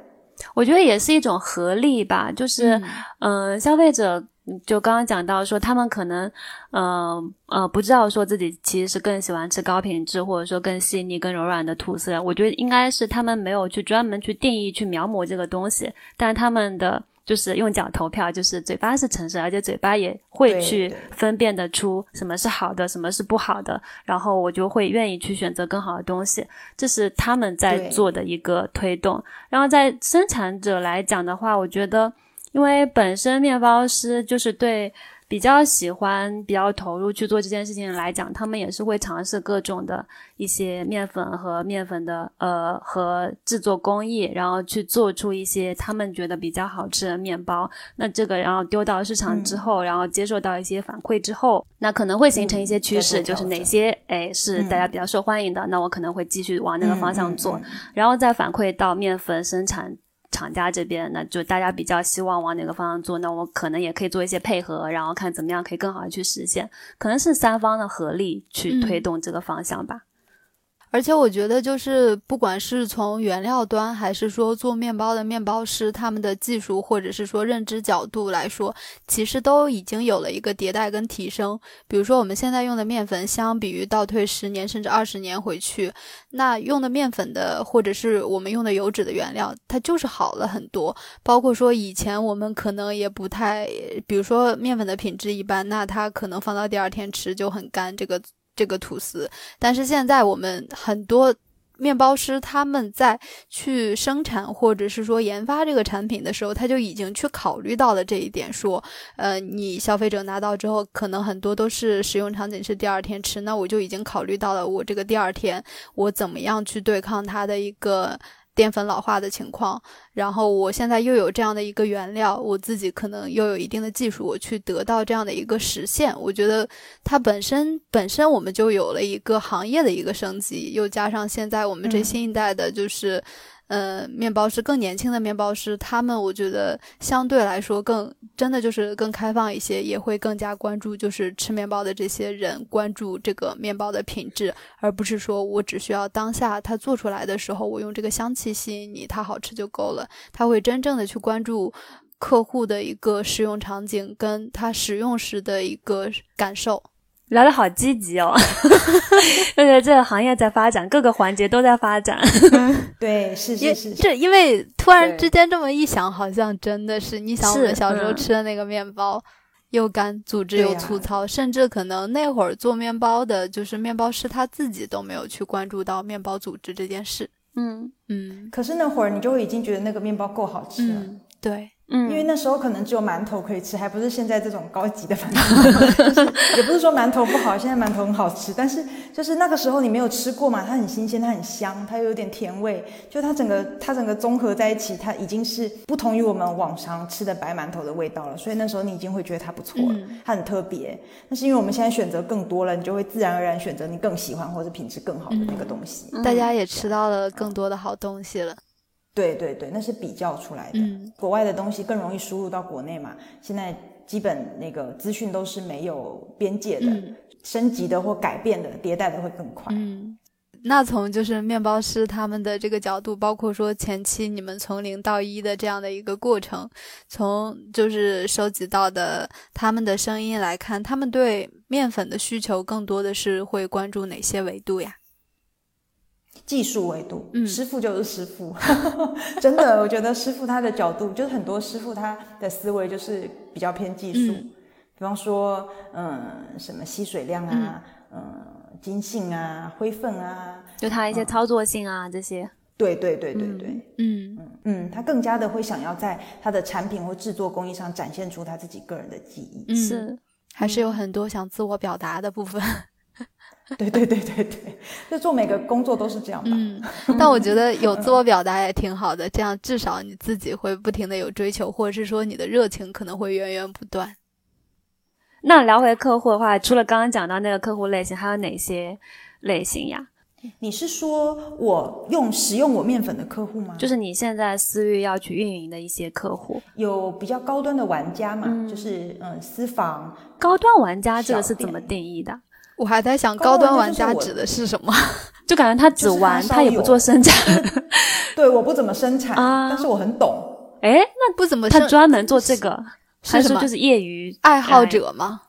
我觉得也是一种合力吧。就是，嗯，消费者就刚刚讲到说，他们可能，嗯呃，不知道说自己其实是更喜欢吃高品质，或者说更细腻、更柔软的吐司。我觉得应该是他们没有去专门去定义、去描摹这个东西，但他们的。就是用脚投票，就是嘴巴是诚实，而且嘴巴也会去分辨得出什么是好的，什么是不好的，然后我就会愿意去选择更好的东西，这是他们在做的一个推动。然后在生产者来讲的话，我觉得，因为本身面包师就是对。比较喜欢、比较投入去做这件事情来讲，他们也是会尝试各种的一些面粉和面粉的呃和制作工艺，然后去做出一些他们觉得比较好吃的面包。那这个然后丢到市场之后，然后接受到一些反馈之后，那可能会形成一些趋势，就是哪些哎是大家比较受欢迎的，那我可能会继续往那个方向做，然后再反馈到面粉生产。厂家这边，那就大家比较希望往哪个方向做，那我可能也可以做一些配合，然后看怎么样可以更好的去实现，可能是三方的合力去推动这个方向吧。而且我觉得，就是不管是从原料端，还是说做面包的面包师，他们的技术或者是说认知角度来说，其实都已经有了一个迭代跟提升。比如说，我们现在用的面粉，相比于倒退十年甚至二十年回去，那用的面粉的或者是我们用的油脂的原料，它就是好了很多。包括说以前我们可能也不太，比如说面粉的品质一般，那它可能放到第二天吃就很干。这个。这个吐司，但是现在我们很多面包师他们在去生产或者是说研发这个产品的时候，他就已经去考虑到了这一点，说，呃，你消费者拿到之后，可能很多都是使用场景是第二天吃，那我就已经考虑到了我这个第二天我怎么样去对抗它的一个。淀粉老化的情况，然后我现在又有这样的一个原料，我自己可能又有一定的技术，我去得到这样的一个实现。我觉得它本身本身我们就有了一个行业的一个升级，又加上现在我们这新一代的，就是。呃，面包师更年轻的面包师，他们我觉得相对来说更真的就是更开放一些，也会更加关注就是吃面包的这些人，关注这个面包的品质，而不是说我只需要当下它做出来的时候，我用这个香气吸引你，它好吃就够了。他会真正的去关注客户的一个使用场景，跟他使用时的一个感受。聊得好积极哦，而 且这个行业在发展，各个环节都在发展。对，是 是是。这因为突然之间这么一想，好像真的是，你想我们小时候吃的那个面包，又干，组织又粗糙，甚至可能那会儿做面包的，就是面包师他自己都没有去关注到面包组织这件事。嗯嗯。可是那会儿你就已经觉得那个面包够好吃了。对。嗯，因为那时候可能只有馒头可以吃，还不是现在这种高级的馒头。也不是说馒头不好，现在馒头很好吃，但是就是那个时候你没有吃过嘛，它很新鲜，它很香，它又有点甜味，就它整个它整个综合在一起，它已经是不同于我们往常吃的白馒头的味道了。所以那时候你已经会觉得它不错了，它很特别。那是因为我们现在选择更多了，你就会自然而然选择你更喜欢或者品质更好的那个东西。大家也吃到了更多的好东西了。对对对，那是比较出来的。国外的东西更容易输入到国内嘛。现在基本那个资讯都是没有边界的，升级的或改变的、迭代的会更快。嗯，那从就是面包师他们的这个角度，包括说前期你们从零到一的这样的一个过程，从就是收集到的他们的声音来看，他们对面粉的需求更多的是会关注哪些维度呀？技术维度，嗯。师傅就是师傅，真的，我觉得师傅他的角度就是很多师傅他的思维就是比较偏技术，比方说，嗯，什么吸水量啊，嗯，筋性啊，灰分啊，就他一些操作性啊这些。对对对对对，嗯嗯。嗯，他更加的会想要在他的产品或制作工艺上展现出他自己个人的技艺。嗯，是，还是有很多想自我表达的部分。对对对对对，就做每个工作都是这样吧。嗯，但我觉得有自我表达也挺好的，这样至少你自己会不停的有追求，或者是说你的热情可能会源源不断。那聊回客户的话，除了刚刚讲到那个客户类型，还有哪些类型呀？你是说我用使用我面粉的客户吗？就是你现在私域要去运营的一些客户，有比较高端的玩家嘛，就是嗯私房，高端玩家这个是怎么定义的？我还在想，高高端玩家指的是什么？就感觉他只玩，他也不做生产。对，我不怎么生产，啊但是我很懂。哎，那不怎么他专门做这个，是什么就是业余爱好？者吗？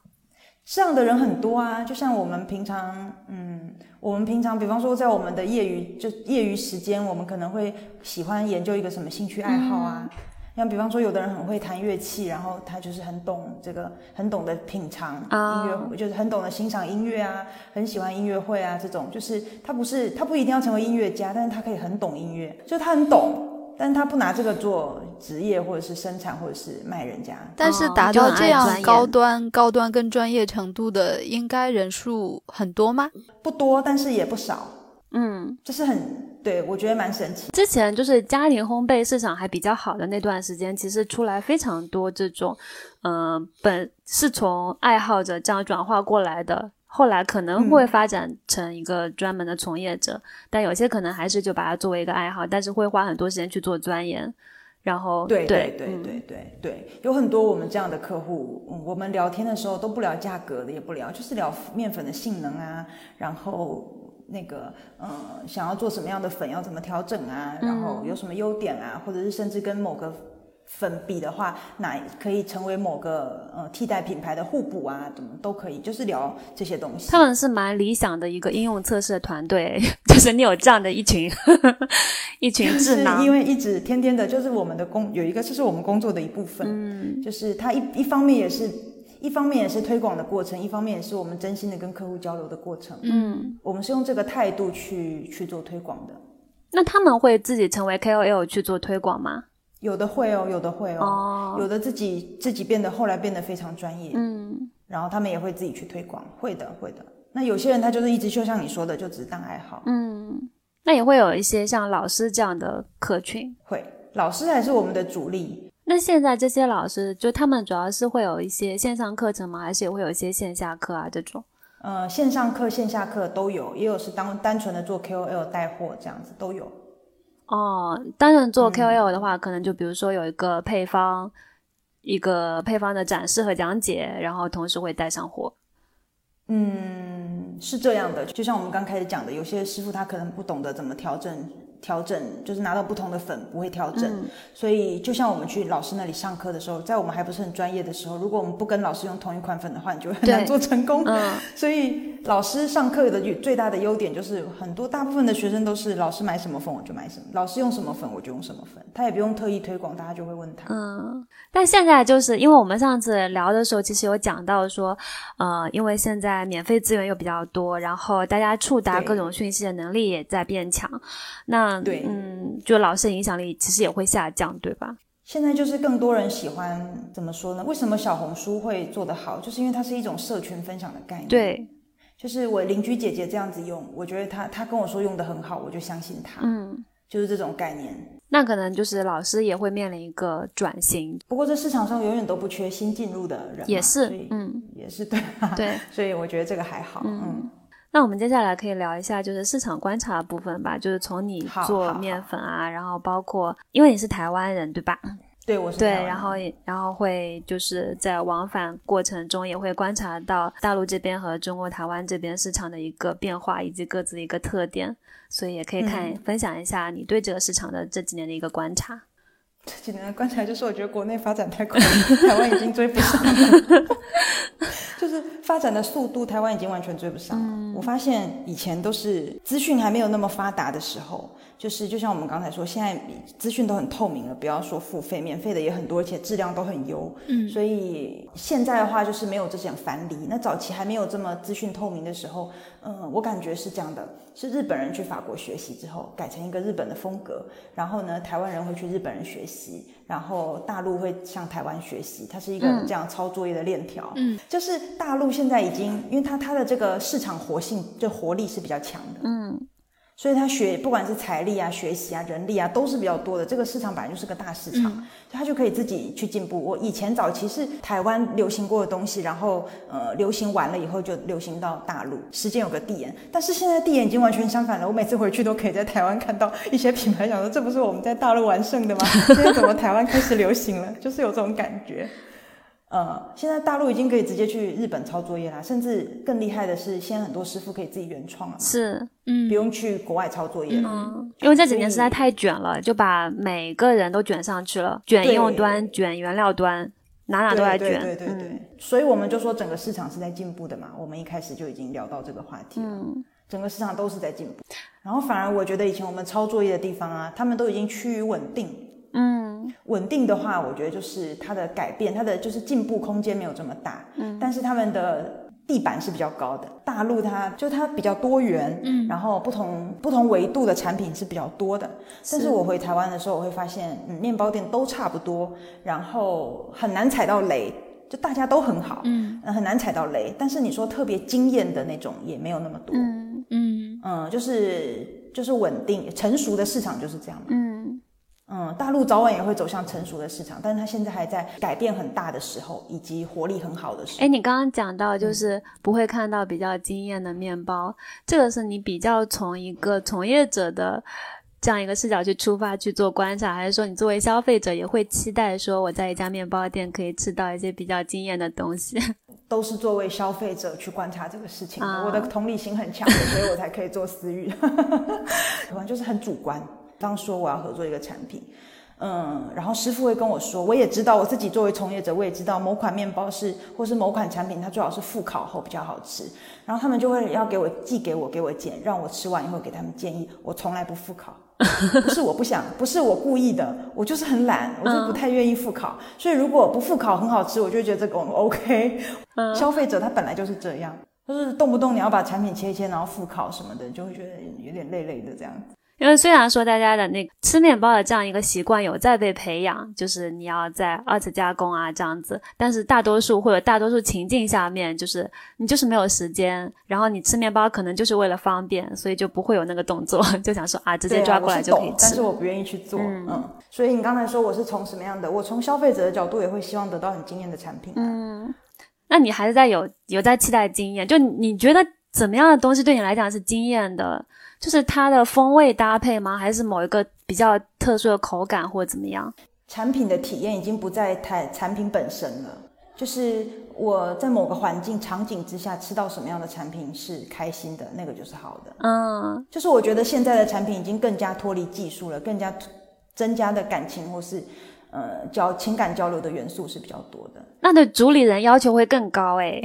这样的人很多啊，就像我们平常，嗯，我们平常，比方说在我们的业余就业余时间，我们可能会喜欢研究一个什么兴趣爱好啊。像比方说，有的人很会弹乐器，然后他就是很懂这个，很懂得品尝啊音乐，就是很懂得欣赏音乐啊，很喜欢音乐会啊，这种就是他不是他不一定要成为音乐家，但是他可以很懂音乐，就是他很懂，但是他不拿这个做职业或者是生产或者是卖人家。但是哦达到这样高端、高端跟专业程度的，应该人数很多吗？不多，但是也不少，嗯，这是很对我觉得蛮神奇。之前就是家庭烘焙市场还比较好的那段时间，其实出来非常多这种，嗯、本是从爱好者这样转化过来的，后来可能会发展成一个专门的从业者，但有些可能还是就把它作为一个爱好，但是会花很多时间去做钻研，然后对对对对对对对，有很多我们这样的客户，嗯，我们聊天的时候都不聊价格的，也不聊，就是聊面粉的性能啊，然后那个呃，想要做什么样的粉要怎么调整啊，然后有什么优点啊，或者是甚至跟某个粉比的话，哪可以成为某个呃替代品牌的互补啊，怎么都可以，就是聊这些东西。他们是蛮理想的一个应用测试的团队，就是你有这样的一群 一群智是囊因，为一直天天的，就是我们的工有一个，这是我们工作的一部分。嗯，就是它一一方面也是，一方面也是推广的过程，一方面也是我们真心的跟客户交流的过程。嗯，我们是用这个态度去去做推广的。那他们会自己成为 KOL 去做推广吗？有的会哦，有的会哦，哦有的自己自己变得后来变得非常专业，嗯，然后他们也会自己去推广，会的会的。那有些人他就是一直就像你说的，就只是当爱好，嗯，那也会有一些像老师这样的客群。会老师还是我们的主力，那现在这些老师，就他们主要是会有一些线上课程吗？还是也会有一些线下课啊？这种？呃，线上课、线下课都有，也有是当单纯的做 KOL 带货这样子都有。哦，单纯做 KOL 的话，可能就比如说有一个配方，一个配方的展示和讲解，然后同时会带上货。嗯，是这样的，就像我们刚开始讲的，有些师傅他可能不懂得怎么调整，调整就是拿到不同的粉不会调整，嗯。所以就像我们去老师那里上课的时候，在我们还不是很专业的时候，如果我们不跟老师用同一款粉的话，你就会很难做成功。嗯，所以老师上课的最大的优点就是，很多大部分的学生都是老师买什么粉我就买什么，老师用什么粉我就用什么粉，他也不用特意推广，大家就会问他。嗯，但现在就是因为我们上次聊的时候，其实有讲到说，呃，因为现在免费资源又比较多，然后大家触达各种讯息的能力也在变强，那对嗯，就老师的影响力其实也会下降，对吧？现在就是更多人喜欢怎么说呢？为什么小红书会做得好？就是因为它是一种社群分享的概念。，对，就是我邻居姐姐这样子用，我觉得她她跟我说用的很好，我就相信她。嗯，就是这种概念。那可能就是老师也会面临一个转型，不过这市场上永远都不缺新进入的人，也是嗯，也是对，对。所以我觉得这个还好。嗯，那我们接下来可以聊一下，就是市场观察的部分吧，就是从你做面粉啊，然后包括因为你是台湾人，对吧？对，我是对，然后也然后会就是在往返过程中也会观察到大陆这边和中国台湾这边市场的一个变化以及各自的一个特点，所以也可以看、嗯分享一下你对这个市场的这几年的一个观察。这几年的观察就是，我觉得国内发展太快了，台湾已经追不上了。就是发展的速度，台湾已经完全追不上了。我发现以前都是资讯还没有那么发达的时候，就是就像我们刚才说，现在资讯都很透明了，不要说付费，免费的也很多，而且质量都很优。嗯，所以现在的话就是没有这种樊篱。那早期还没有这么资讯透明的时候，嗯，我感觉是这样的：是日本人去法国学习之后，改成一个日本的风格，然后呢，台湾人会去日本人学习，然后大陆会向台湾学习，它是一个这样抄作业的链条。嗯，就是大陆现在已经，因为它它的这个市场活性就活力是比较强的。嗯。所以他学不管是财力啊、学习啊、人力啊，都是比较多的。这个市场本来就是个大市场，所以他就可以自己去进步。我以前早期是台湾流行过的东西，然后呃流行完了以后就流行到大陆，时间有个递延。但是现在递延已经完全相反了。我每次回去都可以在台湾看到一些品牌，想说这不是我们在大陆完胜的吗？现在怎么台湾开始流行了？就是有这种感觉。呃，现在大陆已经可以直接去日本抄作业啦，甚至更厉害的是，现在很多师傅可以自己原创了，是，嗯，不用去国外抄作业了，嗯，因为这几年实在太卷了，就把每个人都卷上去了，卷应用端，卷原料端，哪哪都在卷，对对对，所以我们就说整个市场是在进步的嘛，我们一开始就已经聊到这个话题了，整个市场都是在进步，然后反而我觉得以前我们抄作业的地方啊，他们都已经趋于稳定。嗯，稳定的话，我觉得就是它的改变，它的就是进步空间没有这么大。嗯，但是他们的地板是比较高的。大陆它就它比较多元，嗯，然后不同不同维度的产品是比较多的。但是我回台湾的时候，我会发现，嗯，面包店都差不多，然后很难踩到雷，就大家都很好，嗯，很难踩到雷。但是你说特别惊艳的那种也没有那么多，嗯嗯嗯，就是就是稳定成熟的市场就是这样嘛，嗯。嗯，大陆早晚也会走向成熟的市场，但是它现在还在改变很大的时候，以及活力很好的时候。哎，你刚刚讲到就是不会看到比较惊艳的面包，这个是你比较从一个从业者的这样一个视角去出发去做观察，还是说你作为消费者也会期待说我在一家面包店可以吃到一些比较惊艳的东西？都是作为消费者去观察这个事情，我的同理心很强，所以我才可以做私域，可能就是很主观。当说我要合作一个产品，嗯，然后师傅会跟我说，我也知道我自己作为从业者，我也知道某款面包是或是某款产品，它最好是复烤后比较好吃。然后他们就会要给我寄给我给我剪，让我吃完以后给他们建议。我从来不复烤，不是我不想，不是我故意的，我就是很懒，我就不太愿意复烤。所以如果不复烤很好吃，我就觉得这个我们 OK。消费者他本来就是这样，就是动不动你要把产品切一切，然后复烤什么的，就会觉得有点累累的这样子。因为虽然说大家的那个吃面包的这样一个习惯有在被培养，就是你要在二次加工啊这样子，但是大多数或者大多数情境下面，就是你就是没有时间，然后你吃面包可能就是为了方便，所以就不会有那个动作，就想说啊直接抓过来就可以吃。但是我不愿意去做，嗯。所以你刚才说我是从什么样的？我从消费者的角度也会希望得到很惊艳的产品。嗯，那你还是在有有在期待惊艳？就你觉得怎么样的东西对你来讲是惊艳的？就是它的风味搭配吗？还是某一个比较特殊的口感，或者怎么样？产品的体验已经不在台产品本身了，就是我在某个环境场景之下吃到什么样的产品是开心的，那个就是好的。嗯，就是我觉得现在的产品已经更加脱离技术了，更加增加的感情或是呃交情感交流的元素是比较多的。那对主理人要求会更高哎。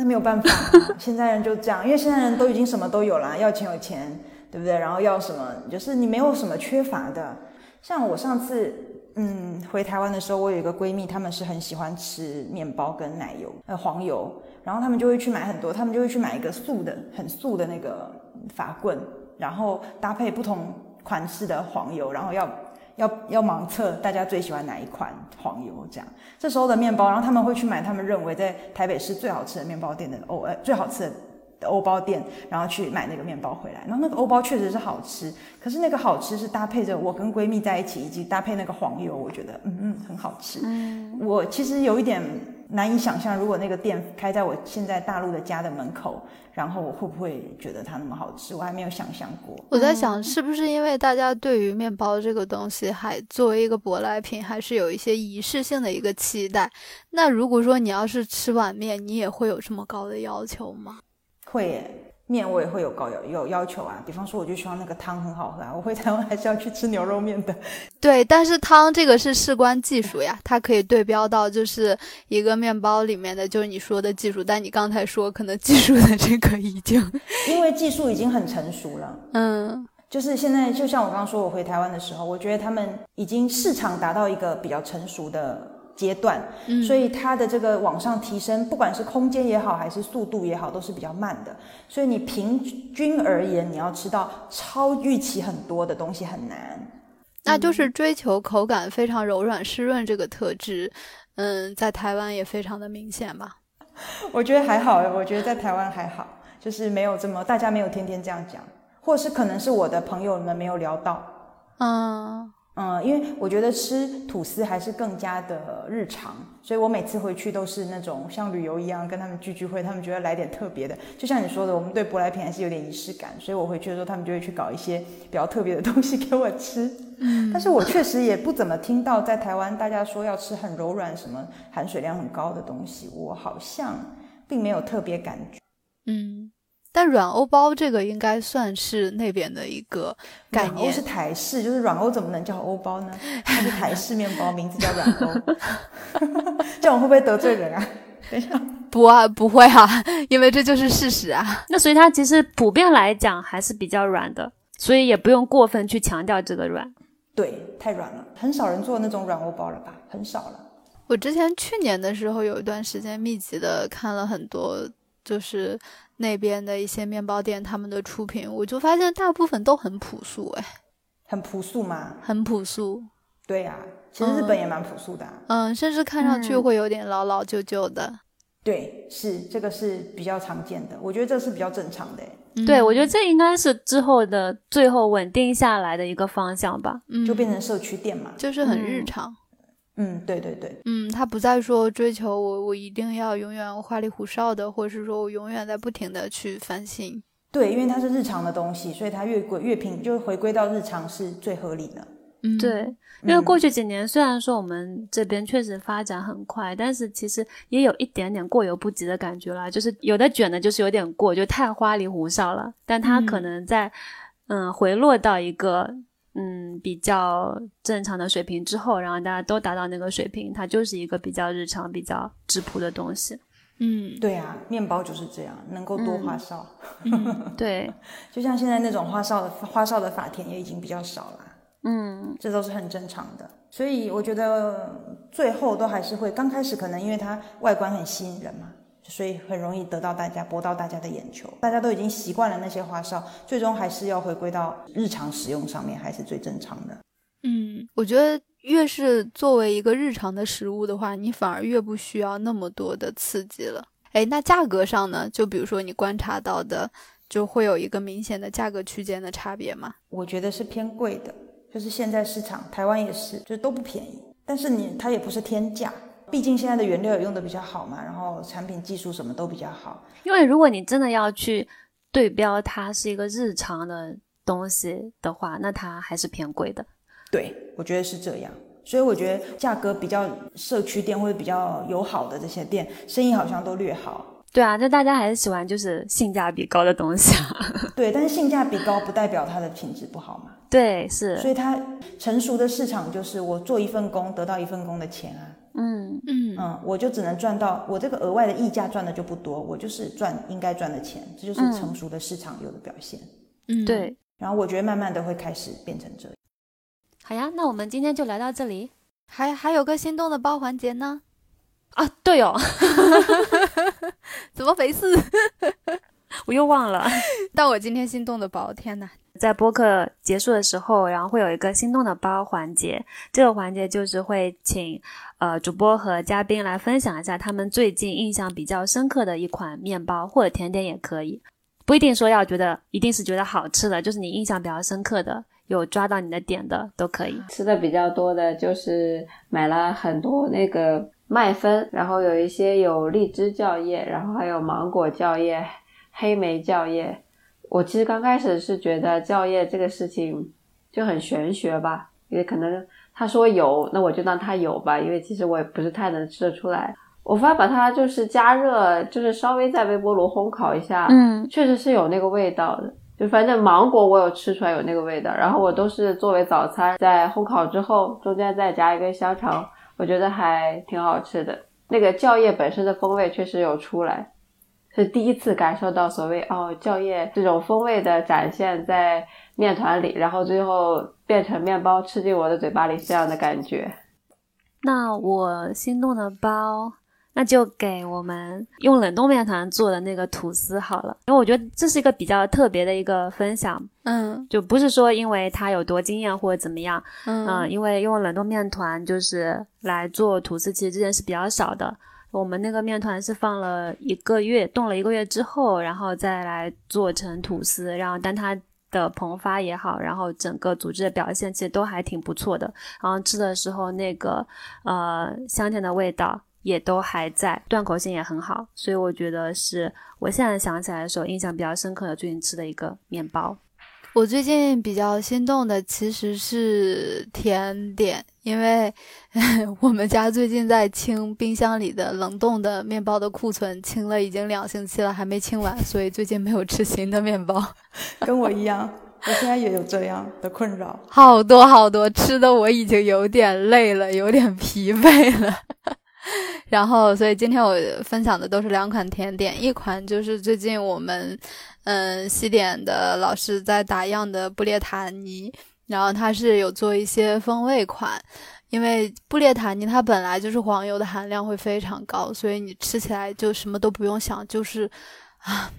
那没有办法，现在人就这样，因为现在人都已经什么都有了，要钱有钱，对不对？然后要什么，就是你没有什么缺乏的。像我上次，嗯，回台湾的时候，我有一个闺蜜，她们是很喜欢吃面包跟奶油，呃，黄油，然后她们就会去买很多，她们就会去买一个素的，很素的那个法棍，然后搭配不同款式的黄油，然后要。要要盲测大家最喜欢哪一款黄油这样，这时候的面包，然后他们会去买他们认为在台北市最好吃的面包店的欧呃最好吃的欧包店，然后去买那个面包回来，然后那个欧包确实是好吃，可是那个好吃是搭配着我跟闺蜜在一起，以及搭配那个黄油，我觉得嗯嗯很好吃。嗯，我其实有一点。难以想象，如果那个店开在我现在大陆的家的门口，然后我会不会觉得它那么好吃？我还没有想象过。我在想，是不是因为大家对于面包这个东西，还作为一个舶来品，还是有一些仪式性的一个期待？那如果说你要是吃碗面，你也会有这么高的要求吗？会耶。面我也会有高要有要求啊，比方说我就希望那个汤很好喝啊，我回台湾还是要去吃牛肉面的。对，但是汤这个是事关技术呀，它可以对标到就是一个面包里面的就是你说的技术，但你刚才说可能技术的这个已经 因为技术已经很成熟了，嗯。就是现在，就像我刚刚说，我回台湾的时候，我觉得他们已经市场达到一个比较成熟的阶段，嗯所以它的这个往上提升，不管是空间也好，还是速度也好，都是比较慢的。所以你平均而言，你要吃到超预期很多的东西很难。那就是追求口感非常柔软湿润这个特质，嗯，在台湾也非常的明显吧。我觉得还好，我觉得在台湾还好，就是没有这么大家没有天天这样讲，或是可能是我的朋友们没有聊到。嗯嗯，因为我觉得吃吐司还是更加的日常，所以我每次回去都是那种像旅游一样跟他们聚聚会，他们觉得来点特别的，就像你说的，我们对舶来品还是有点仪式感，所以我回去的时候，他们就会去搞一些比较特别的东西给我吃。嗯，但是我确实也不怎么听到在台湾大家说要吃很柔软、什么含水量很高的东西，我好像并没有特别感觉。嗯，但软欧包这个应该算是那边的一个概念软欧是。台式，就是软欧怎么能叫欧包呢？它是台式面包，名字叫软欧。这样我会不会得罪人啊？等一下，不啊，不会啊，因为这就是事实啊。那所以它其实普遍来讲还是比较软的，所以也不用过分去强调这个软。对，太软了，很少人做那种软欧包了吧？很少了。我之前去年的时候有一段时间密集的看了很多，就是那边的一些面包店他们的出品，我就发现大部分都很朴素，哎，很朴素吗？很朴素。对呀、其实日本也蛮朴素的啊、嗯，甚至看上去嗯会有点老老旧旧的。对，是这个是比较常见的，我觉得这是比较正常的欸。对，嗯我觉得这应该是之后的最后稳定下来的一个方向吧。嗯就变成社区店嘛。就是很日嗯常。嗯，对对对，嗯，他不再说追求我，我一定要永远花里胡哨的，或者是说我永远在不停的去翻新。对，因为它是日常的东西，所以它越贵越平，就回归到日常是最合理的。嗯，对，因为过嗯去几年虽然说我们这边确实发展很快，但是其实也有一点点过犹不及的感觉啦。就是有的卷的，就是有点过，就太花里胡哨了。但它可嗯能在嗯回落到一个嗯比较正常的水平之后，然后大家都达到那个水平，它就是一个比较日常、比较质朴的东西。嗯，对啊，面包就是这样，能够多花哨。嗯对，就像现在那种花哨的花哨的法甜也已经比较少了，嗯，这都是很正常的。所以我觉得最后都还是会，刚开始可能因为它外观很吸引人嘛，所以很容易得到大家博到大家的眼球。大家都已经习惯了那些花哨，最终还是要回归到日常使用上面，还是最正常的。嗯，我觉得越是作为一个日常的食物的话，你反而越不需要那么多的刺激了。哎，那价格上呢？就比如说你观察到的，就会有一个明显的价格区间的差别吗？我觉得是偏贵的，就是现在市场，台湾也是，就是都不便宜。但是你它也不是天价，毕竟现在的原料也用的比较好嘛，然后产品技术什么都比较好。因为如果你真的要去对标它是一个日常的东西的话，那它还是偏贵的。对，我觉得是这样。所以我觉得价格比较社区店或者比较友好的这些店，生意好像都略好。对啊，那大家还是喜欢就是性价比高的东西啊。对，但是性价比高不代表它的品质不好嘛。对，是，所以它成熟的市场就是我做一份工得到一份工的钱啊。嗯，嗯嗯，我就只能赚到我这个额外的溢价赚的就不多，我就是赚应该赚的钱，这就是嗯成熟的市场有的表现。嗯，对。然后我觉得慢慢的会开始变成这样。好呀，那我们今天就聊到这里还还有个心动的包环节呢，啊。对哦，怎么回事？我又忘了。但我今天心动的包，天哪！在播客结束的时候，然后会有一个心动的包环节。这个环节就是会请呃主播和嘉宾来分享一下他们最近印象比较深刻的一款面包或者甜点也可以，不一定说要觉得一定是觉得好吃的，就是你印象比较深刻的，有抓到你的点的都可以。吃的比较多的就是买了很多那个麦芬，然后有一些有荔枝酵液，然后还有芒果酵液、黑莓酵液。我其实刚开始是觉得酵液这个事情就很玄学吧，也可能他说有，那我就当他有吧，因为其实我也不是太能吃得出来。我发现把它就是加热，就是稍微在微波炉烘烤一下，嗯确实是有那个味道的。就反正芒果我有吃出来有那个味道，然后我都是作为早餐，在烘烤之后中间再加一根香肠，我觉得还挺好吃的。那个酵液本身的风味确实有出来。是第一次感受到所谓哦酵液这种风味的展现在面团里，然后最后变成面包吃进我的嘴巴里这样的感觉。那我心动的包。那就给我们用冷冻面团做的那个吐司好了，因为我觉得这是一个比较特别的一个分享，嗯，就不是说因为它有多惊艳或者怎么样，嗯，因为用冷冻面团就是来做吐司，其实这件事比较少的。我们那个面团是放了一个月，冻了一个月之后，然后再来做成吐司，然后但它的膨发也好，然后整个组织的表现其实都还挺不错的，然后吃的时候那个呃香甜的味道。也都还在，断口性也很好，所以我觉得是我现在想起来的时候印象比较深刻的最近吃的一个面包。我最近比较心动的其实是甜点，因为 我们家最近在清冰箱里的冷冻的面包的库存，清了已经两星期了，还没清完，所以最近没有吃新的面包。跟我一样，我现在也有这样的困扰，好多好多吃的我已经有点累了，有点疲惫了。然后，所以今天我分享的都是两款甜点，一款就是最近我们，嗯，西点的老师在打样的布列塔尼，然后它是有做一些风味款，因为布列塔尼它本来就是黄油的含量会非常高，所以你吃起来就什么都不用想，就是啊，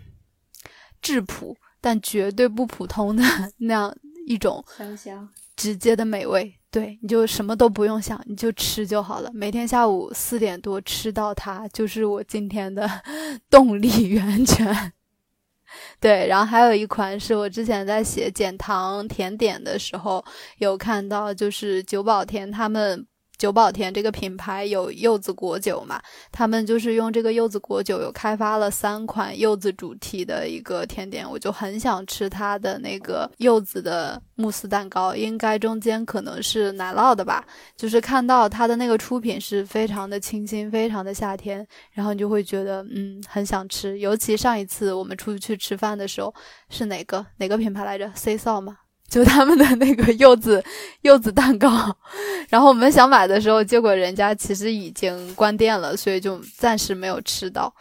质朴但绝对不普通的 那样一种香香直接的美味。对，你就什么都不用想，你就吃就好了。每天下午四点多吃到它，就是我今天的 动力源泉。对，然后还有一款是我之前在写减糖甜点的时候有看到，就是九宝甜他们。九宝田这个品牌有柚子果酒嘛？他们就是用这个柚子果酒，有开发了三款柚子主题的一个甜点，我就很想吃它的那个柚子的慕斯蛋糕，应该中间可能是奶酪的吧？就是看到它的那个出品是非常的清新，非常的夏天，然后你就会觉得嗯很想吃。尤其上一次我们出去吃饭的时候，是哪个哪个品牌来着？C 扫吗？就他们的那个柚子柚子蛋糕，然后我们想买的时候，结果人家其实已经关店了，所以就暂时没有吃到。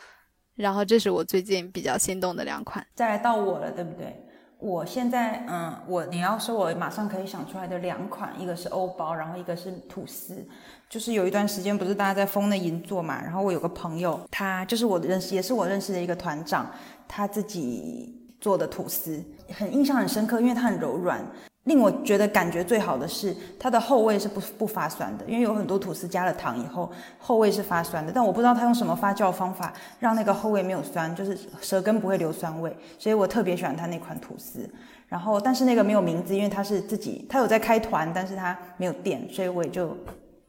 然后这是我最近比较心动的两款。再来到我了，对不对？我现在嗯，我你要说我马上可以想出来的两款，一个是欧包，然后一个是吐司。就是有一段时间不是大家在封那银座嘛，然后我有个朋友，他就是我认识，也是我认识的一个团长，他自己。做的吐司很印象很深刻，因为它很柔软。令我觉得感觉最好的是它的后味是不不发酸的，因为有很多吐司加了糖以后后味是发酸的。但我不知道它用什么发酵方法让那个后味没有酸，就是舌根不会留酸味。所以我特别喜欢它那款吐司。然后但是那个没有名字，因为它是自己它有在开团，但是它没有店，所以我也就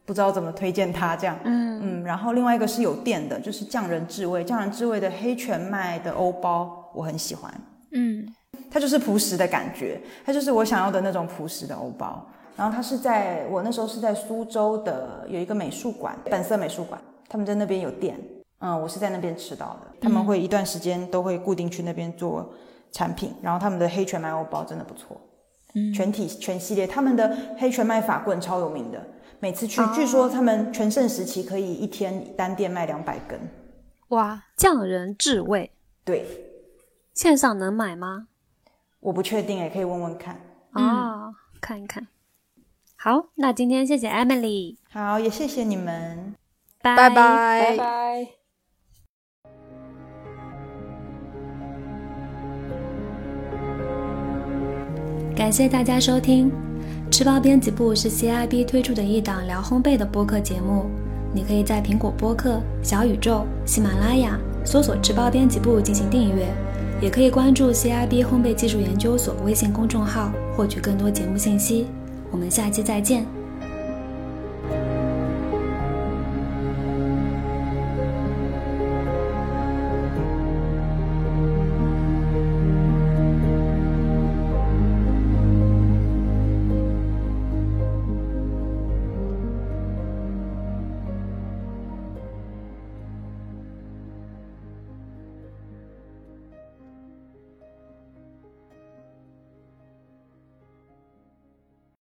不知道怎么推荐它这样。嗯嗯。然后另外一个是有店的，就是匠人智味，匠人智味的黑全麦的欧包，我很喜欢。嗯，它就是朴实的感觉，它就是我想要的那种朴实的欧包。然后它是在我那时候是在苏州的有一个美术馆，本色美术馆，他们在那边有店。嗯，我是在那边吃到的。他们会一段时间都会固定去那边做产品，然后他们的黑全麦欧包真的不错。嗯，全体全系列，他们的黑全麦法棍超有名的，每次去据说他们全盛时期可以一天单店卖两百根。哇，匠人智味，对。线上能买吗？我不确定，也可以问问看啊，看一看。好，那今天谢谢 Emily，好，也谢谢你们，拜拜拜拜。感谢大家收听，吃包编辑部是 CIB 推出的一档聊烘焙的播客节目，你可以在苹果播客、小宇宙、喜马拉雅搜索“吃包编辑部”进行订阅。也可以关注 CIB 烘焙技术研究所微信公众号，获取更多节目信息。我们下期再见。